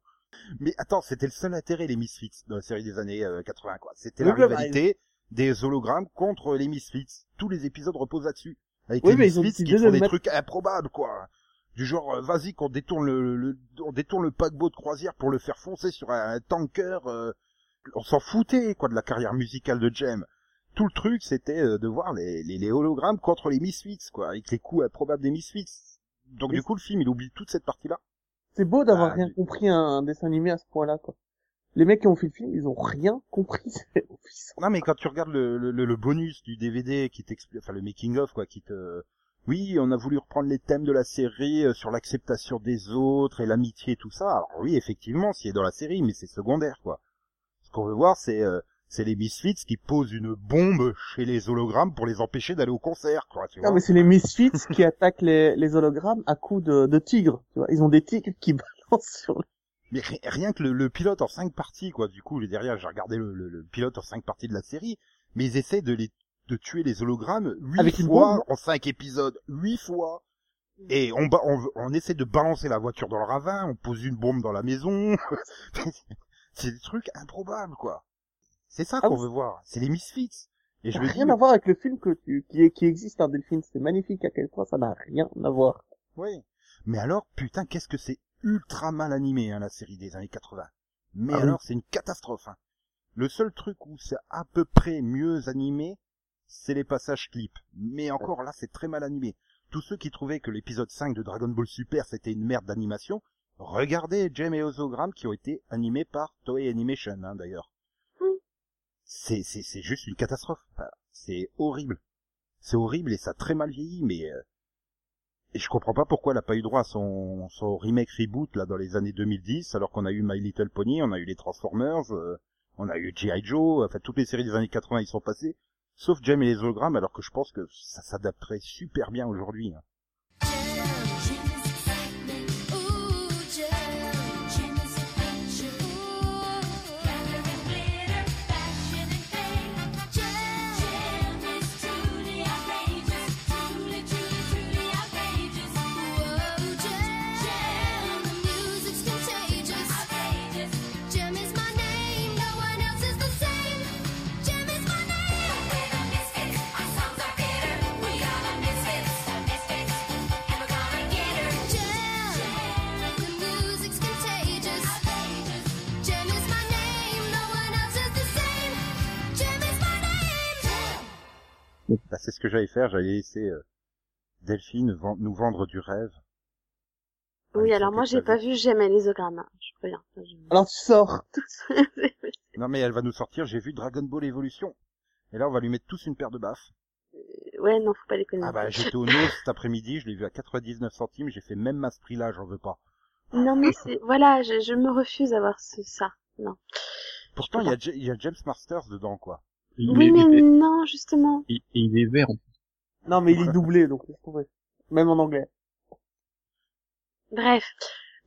Mais attends, c'était le seul intérêt les Misfits dans la série des années euh, 80, quoi. C'était la bah, rivalité des hologrammes contre les Misfits. Tous les épisodes reposent là-dessus. Avec Oui, les mais ils ont Misfits qui font de des mettre- trucs improbables, quoi. Du genre, euh, vas-y, qu'on détourne le, le- on détourne le paquebot de croisière pour le faire foncer sur un, tanker. euh, on s'en foutait, quoi, de la carrière musicale de Jem. Tout le truc, c'était euh, de voir les, les, les hologrammes contre les Misfits, quoi, avec les coups improbables des Misfits. Donc Oui. du coup, le film, il oublie toute cette partie-là. C'est beau d'avoir Ah, rien mais- compris à un dessin animé à ce point-là, quoi. Les mecs qui ont fait le film, ils ont rien compris. C'est. Non, mais quand tu regardes le, le, bonus du DVD qui t'explique, enfin le making of, quoi, qui te, oui, on a voulu reprendre les thèmes de la série euh, sur l'acceptation des autres et l'amitié et tout ça. Alors oui, effectivement, s'il est dans la série, mais c'est secondaire, quoi. Ce qu'on veut voir, c'est, euh, c'est les Misfits qui posent une bombe chez les hologrammes pour les empêcher d'aller au concert, quoi, tu vois. Non, mais c'est les Misfits qui attaquent les, les hologrammes à coups de, de tigres, tu vois. Ils ont des tigres qui balancent sur le... Mais ri- rien que le, le pilote en cinq parties, quoi. Du coup, derrière, j'ai regardé le, le- le pilote en cinq parties de la série, mais ils essaient de les de tuer les hologrammes huit Avec fois en cinq épisodes, huit fois. Et on, ba- on, on essaie de balancer la voiture dans le ravin, on pose une bombe dans la maison. c'est des trucs improbables, quoi. C'est ça Ah qu'on oui. veut voir. C'est les Misfits. Et je Ça dis, rien à voir avec le film que tu, qui, qui existe, un Delphine. C'est magnifique à quel point ça n'a rien à voir. Oui. Mais alors, putain, qu'est-ce que c'est ultra mal animé, hein, la série des années 80. Mais Ah oui. alors, c'est une catastrophe. Hein. Le seul truc où c'est à peu près mieux animé, c'est les passages clips. Mais encore là, c'est très mal animé. Tous ceux qui trouvaient que l'épisode 5 de Dragon Ball Super, c'était une merde d'animation, regardez Jem et Ozogram qui ont été animés par Toei Animation, hein, d'ailleurs. C'est, c'est, c'est juste une catastrophe. C'est horrible. C'est horrible et ça a très mal vieilli, mais euh, et je comprends pas pourquoi elle a pas eu droit à son, son remake reboot là dans les années 2010, alors qu'on a eu My Little Pony, on a eu les Transformers, euh, on a eu G.I. Joe, enfin toutes les séries des années 80 ils sont passées, sauf Jem et les hologrammes, alors que je pense que ça s'adapterait super bien aujourd'hui. hein. Bah, c'est ce que j'allais faire, j'allais laisser euh, Delphine nous vendre du rêve. Oui, alors moi j'ai pas vu jamais les ogrammes. hein. Je préviens. Je- Alors tu sors. Non mais elle va nous sortir, j'ai vu Dragon Ball Evolution. Et là on va lui mettre tous une paire de baffes. ouais, non, faut pas les Ah connaître. bah j'étais au Nose cet après-midi, je l'ai vu à 99 centimes, j'ai fait même à ce prix-là, j'en veux pas. Non, mais c'est, voilà, je, je me refuse à voir ce, ça. Non. Pourtant il y, a y a James Masters dedans quoi. Il Oui, est, mais est- non, justement. il- il est vert en plus. Non, mais il est doublé, donc laisse tomber. Même en anglais. Bref.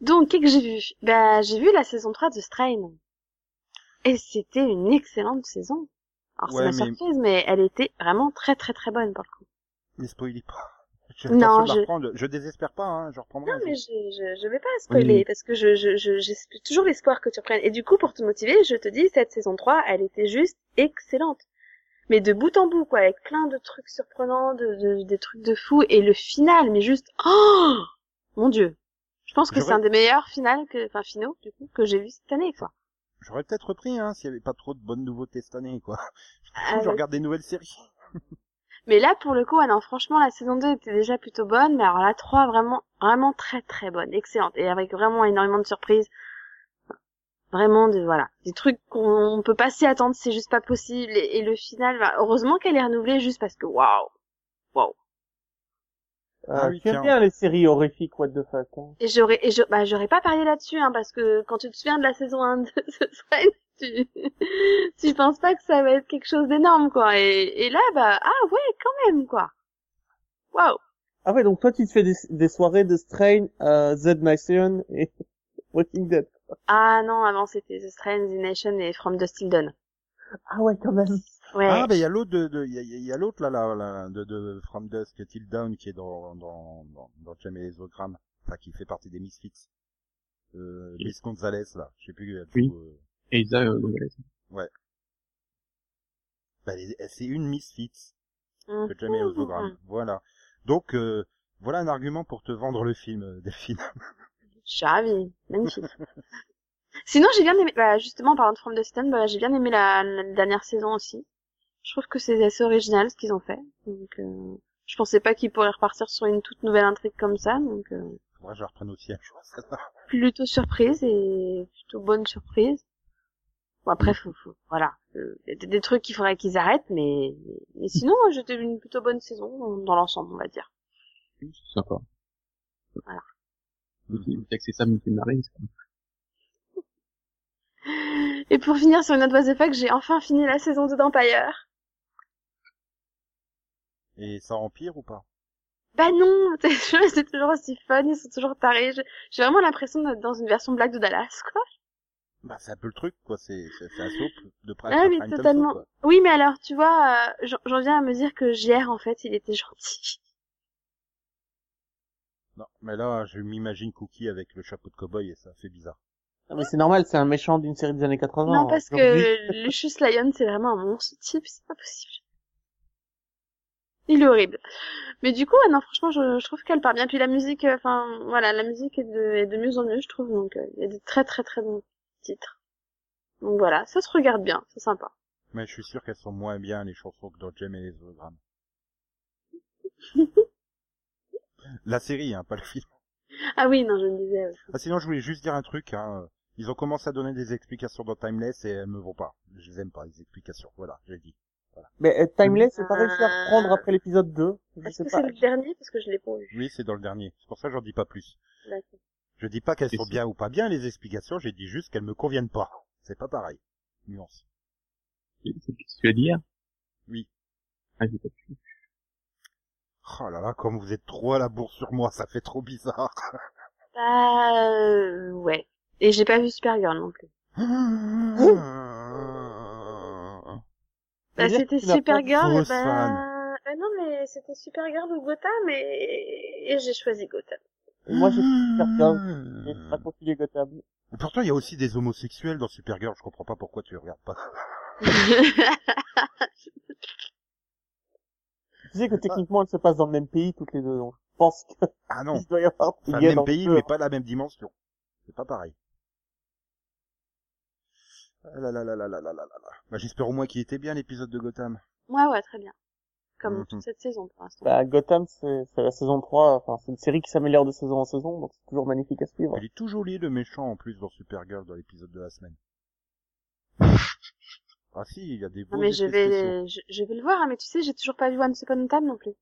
Donc, qu'est-ce que j'ai vu? Bah, j'ai vu la saison 3 de Strain. Et c'était une excellente saison. Alors, Ouais, c'est ma mais- surprise, mais elle était vraiment très très très bonne pour le coup. Ne spoilez pas. J'ai Non, je- reprendre. Je désespère pas, hein, je reprendrai. Non, mais je, je, je vais pas spoiler, parce que je, je, je, j'ai toujours l'espoir que tu reprennes. Et du coup, pour te motiver, je te dis, cette saison 3, elle était juste excellente. Mais de bout en bout, quoi, avec plein de trucs surprenants, de, de, des trucs de fou, et le final, mais juste, oh! Mon dieu. Je pense que c'est un des meilleurs finales que, enfin, finaux, du coup, que j'ai vu cette année, quoi. J'aurais peut-être repris, hein, s'il y avait pas trop de bonnes nouveautés cette année, quoi. Ah, je regarde des nouvelles séries. Mais là, pour le coup, non, franchement, la saison 2 était déjà plutôt bonne, mais alors la 3, vraiment, vraiment très très bonne, excellente, et avec vraiment énormément de surprises. Vraiment, de, voilà, des trucs qu'on peut pas s'y attendre, c'est juste pas possible, et, et le final, bah, heureusement qu'elle est renouvelée juste parce que, waouh, waouh. Ah Euh, oui, tiens. bien les séries horrifiques, what the fuck. Hein. Et j'aurais, et je, bah, j'aurais pas parié là-dessus, hein, parce que quand tu te souviens de la saison 1 de ce serait, tu, tu penses pas que ça va être quelque chose d'énorme, quoi, et, et là, bah, ah ouais, quand même, quoi. Waouh. Ah ouais, donc toi tu te fais des, des soirées de Strain, euh, Z Nation et Walking Dead. Ah non, avant c'était The Strange, The Nation et From the Still Dawn. Ah ouais, quand même. Ouais. Ah, ben, il y a l'autre de, de, il y a, il y a l'autre, là, là, là, de, de From Dusk Till Down, qui est dans, dans, dans, dans Jamie les Ogrammes. Enfin, qui fait partie des Misfits. Euh. Miss Gonzalez, là. Je sais plus, elle Oui. joue, euh, Et euh, Gonzalez. bah, elle est- c'est une Misfits. Mhm. de Jamie les Ogrammes. Voilà. Donc, euh, voilà un argument pour te vendre le film, euh, Delphine. Je suis ravie. Magnifique. Sinon, j'ai bien aimé, bah, justement, en parlant de From the Dawn, bah, j'ai bien aimé la, la dernière saison aussi. Je trouve que c'est assez original ce qu'ils ont fait. Donc, euh, je pensais pas qu'ils pourraient repartir sur une toute nouvelle intrigue comme ça, donc, euh, que je reprenne aussi un ça va. plutôt surprise et plutôt bonne surprise. Bon, après, faut, faut- voilà. Euh, Il y a des- des trucs qu'il faudrait qu'ils arrêtent, mais, mais sinon, j'étais une plutôt bonne saison dans, dans l'ensemble, on va dire. C'est sympa. Voilà. C'est pas- Et pour finir sur une note what the fuck, j'ai enfin fini la saison 2 d'Empire. Et ça empire ou pas? Bah non, c'est toujours aussi fun, ils sont toujours tarés. J'ai vraiment l'impression d'être dans une version blague de Dallas, quoi. Bah, c'est un peu le truc, quoi. C'est, c'est, c'est un soap de prime, Ah, mais totalement. soap. Oui, mais alors, tu vois, euh, j'en j'en viens à me dire que JR, en fait, il était gentil. Non, mais là, je m'imagine Cookie avec le chapeau de cowboy et ça fait bizarre. Non, mais c'est normal, c'est un méchant d'une série des années 80. non, parce Aujourd'hui, que Lucius Lyon, c'est vraiment un monstre type, c'est pas possible. Il est horrible. Mais du coup, ouais, non, franchement, je, je trouve qu'elle part bien. Puis la musique, euh, enfin, voilà, la musique est de, est de mieux en mieux, je trouve. Donc, euh, il y a des très très très bons titres. Donc voilà, ça se regarde bien, c'est sympa. Mais je suis sûr qu'elles sont moins bien, les chansons, que dans Jem et les hologrammes. La série, hein, pas le film. Ah oui, non, je me disais. Ah, sinon, je voulais juste dire un truc, hein. Ils ont commencé à donner des explications dans Timeless et elles me vont pas. Je les aime pas, les explications. Voilà, j'ai dit. Mais euh, Timeless, j'ai pas réussi à reprendre après l'épisode 2. Je Est-ce sais que pas. c'est le dernier Parce que je l'ai pas vu? Oui, c'est dans le dernier. C'est pour ça que j'en dis pas plus. D'accord. Je dis pas qu'elles Et sont c'est- bien ou pas bien, les explications, j'ai dit juste qu'elles me conviennent pas. C'est pas pareil. Nuance. C'est ce que tu as dit hier Oui. Ah, j'ai pas pu. Oh là là, comme vous êtes trop à la bourre sur moi, ça fait trop bizarre. Bah, euh, ouais. Et j'ai pas vu Supergirl non plus. Bah, c'était que Supergirl, bah... euh, non, mais c'était Supergirl ou Gotham, et, et j'ai choisi Gotham. Et moi, j'ai Supergirl. J'ai pas continué Gotham. Et pourtant, il y a aussi des homosexuels dans Supergirl, je comprends pas pourquoi tu regardes pas. Tu sais que techniquement, elles se passent dans le même pays toutes les deux, donc je pense qu'il Ah non, doit y avoir des enfin, gays le même pays, mais jeu. pas la même dimension. C'est pas pareil. Ah là là là là là là là là. Bah, j'espère au moins qu'il était bien l'épisode de Gotham. ouais, ouais, très bien. comme Mhm. toute cette saison pour l'instant. Bah, Gotham, c'est c'est la saison 3, enfin, c'est une série qui s'améliore de saison en saison, donc c'est toujours magnifique à suivre. Il est tout joli le méchant en plus dans Supergirl dans l'épisode de la semaine. Ah si, il y a des beaux Non, mais je vais, je, je vais le voir, hein, mais tu sais, j'ai toujours pas vu Once Upon a Time non plus.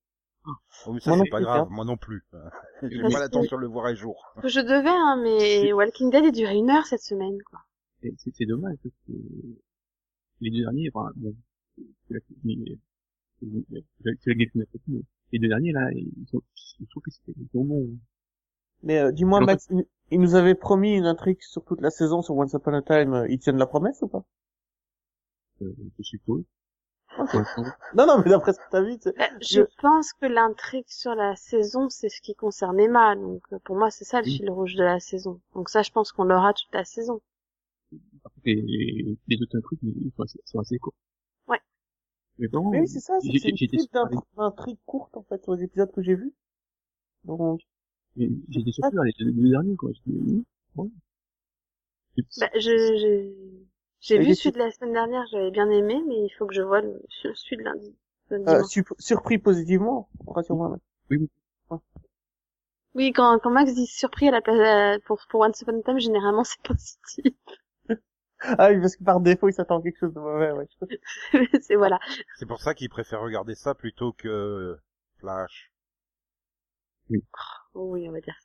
Oh, mais ça Moi non c'est pas plus, grave, hein. moi non plus. J'ai pas l'intention de le voir un jour. Je devais, hein, mais Walking Dead est duré une heure cette semaine, quoi. Et C'est c'est dommage parce que les deux derniers, enfin, bon, c'est la, mais- c'est la, c'est la game mais les deux derniers là, ils sont, je trouve que c'était bons. Mais euh, dis-moi, Max, il, il nous avait promis une intrigue sur toute la saison sur Once Upon a Time, euh, ils tiennent la promesse ou pas? Euh, je suppose. Non, non, mais d'après ce que t'as vu, tu sais. Bah, je Je- pense que l'intrigue sur la saison, c'est ce qui concerne Emma, donc euh, pour moi, c'est ça le fil rouge de la saison. Donc ça, je pense qu'on l'aura toute la saison. Les, les autres trucs, ils sont assez, sont assez courts. Ouais. Mais bon, Mais oui, c'est ça, c'est j'ai- une j'ai suite surpris. d'int- d'intrigues courtes, en fait, sur les épisodes que j'ai vus. Donc, J'étais surpris par les deux, derniers, quoi. Bon. Et puis, Bah, je, j'ai vu celui de la semaine dernière, j'avais bien aimé, mais il faut que je vois le, celui de lundi. euh, surpris positivement, rassure-moi. Max. Oui, quand, quand Max dit surpris à la place, euh, pour, pour Once Upon a Time, généralement, c'est positif. Ah oui, parce que par défaut, il s'attend à quelque chose de mauvais, ouais. c'est voilà. C'est pour ça qu'il préfère regarder ça plutôt que Flash. Oui, on va dire.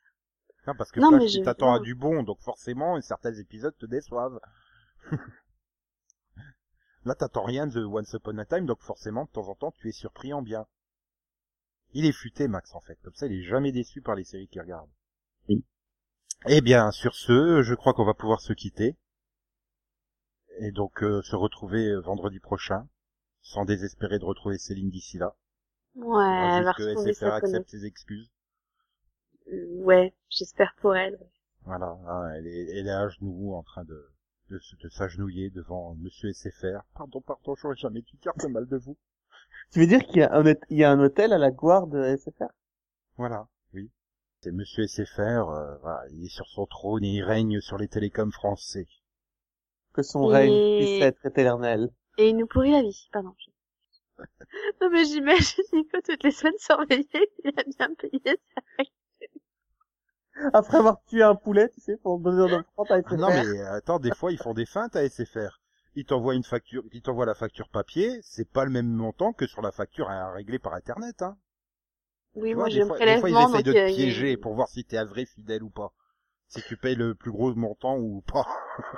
Non, parce que Non, Flash, je- tu t'attends à du bon, donc forcément, certains épisodes te déçoivent. Là, t'attends rien de Once Upon a Time, donc forcément, de temps en temps, tu es surpris en bien. Il est futé, Max, en fait. Comme ça, il est jamais déçu par les séries qu'il regarde. Oui. Eh bien, sur ce, je crois qu'on va pouvoir se quitter. Et donc, euh, se retrouver euh, vendredi prochain. Sans désespérer de retrouver Céline d'ici là. Ouais, elle va Juste que retrouver SFR accepte ses excuses. Euh, Ouais, j'espère pour elle. Voilà, hein, elle est, elle est à genoux en train de, de, se- de s'agenouiller devant Monsieur SFR. Pardon, pardon, j'aurais jamais dû dire ce mal de vous. Tu veux dire qu'il y a un, il y a un hôtel à la gloire de SFR Voilà, oui. C'est Monsieur SFR, euh, voilà, il est sur son trône et il règne sur les télécoms français. Que son Et- règne puisse être éternel. Et il nous pourrit la vie, pardon. Non mais j'imagine Nico toutes les semaines surveillé, il a bien payé sa Après avoir tué un poulet, tu sais, pour besoin de prendre à SFR. Non mais euh, attends, des fois ils font des feintes à SFR. Ils t'envoient une facture, ils t'envoient la facture papier, c'est pas le même montant que sur la facture à régler par internet, hein. Oui, Tu moi j'ai des un fois, des fois, ils prélèvement, essayent donc de te a- piéger pour voir si t'es un vrai fidèle ou pas. Si tu payes le plus gros montant ou pas.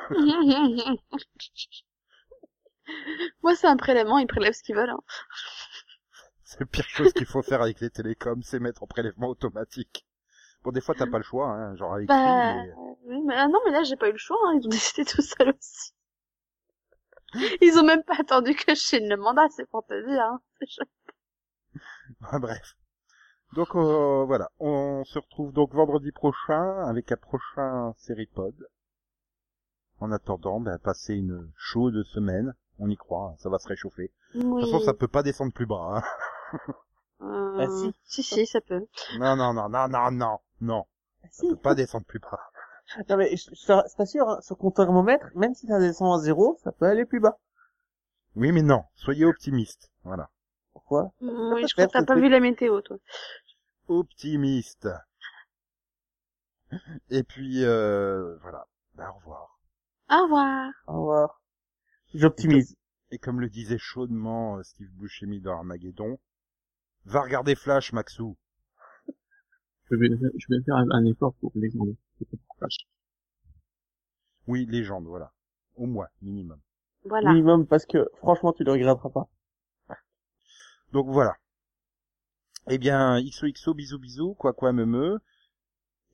Moi c'est un prélèvement, ils prélèvent ce qu'ils veulent. Hein. C'est la pire chose qu'il faut faire avec les télécoms, c'est mettre en prélèvement automatique. Bon, des fois, t'as pas le choix, hein, genre avec Bah, mais... oui, mais ah non, mais là j'ai pas eu le choix, hein, ils ont décidé tout seuls aussi. Ils ont même pas attendu que je le mandat, c'est pour te dire. Hein. Ah, bref. Donc, euh, voilà. On se retrouve donc vendredi prochain avec un prochain Seripod. En attendant, ben, passer une chaude semaine. On y croit, hein, ça va se réchauffer. De Oui. toute façon, ça peut pas descendre plus bas, hein. Euh, Ah, si. si, si, ça peut. Non, non, non, non, non, non, non. Ça Si. peut pas descendre plus bas. Non mais je, je t'assure, hein, sur compte thermomètre, même si ça descend à zéro, ça peut aller plus bas. Oui, mais non. Soyez optimistes. Voilà. Pourquoi Oui, je crois que t'as pas vu la météo, toi. Optimiste. Et puis, euh, voilà. Ben, au revoir. Au revoir. Au revoir. J'optimise. Et comme le disait chaudement euh, Steve Buscemi dans Armageddon, va regarder Flash, Maxou. je vais, je vais faire un, effort pour les gens. C'est pas pour Flash. Oui, légende, voilà. Au moins, minimum. Voilà. Minimum parce que franchement tu le regretteras pas. Donc voilà. Eh bien, XOXO, bisous bisous, quoi quoi me me.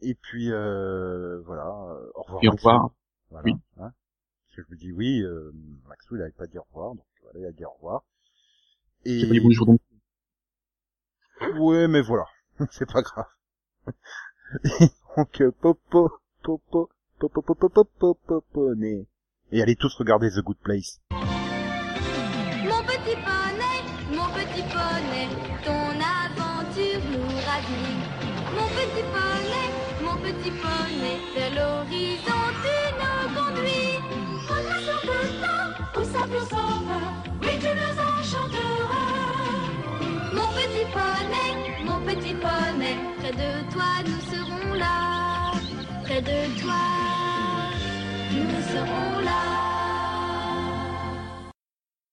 Et puis, euh, voilà, euh, au revoir. Et au revoir. Voilà. Oui. Hein Parce que je me dis oui, euh, Maxou, il n'avait pas dit au revoir, donc voilà, il a dit au revoir. Et... Pas dit bonjour donc. Ouais, mais voilà, c'est pas grave. Donc, euh, popo, popo, popo, popo, popo, popo, né. Et allez tous regarder The Good Place. Près de toi, nous serons là. Près de toi, nous serons là.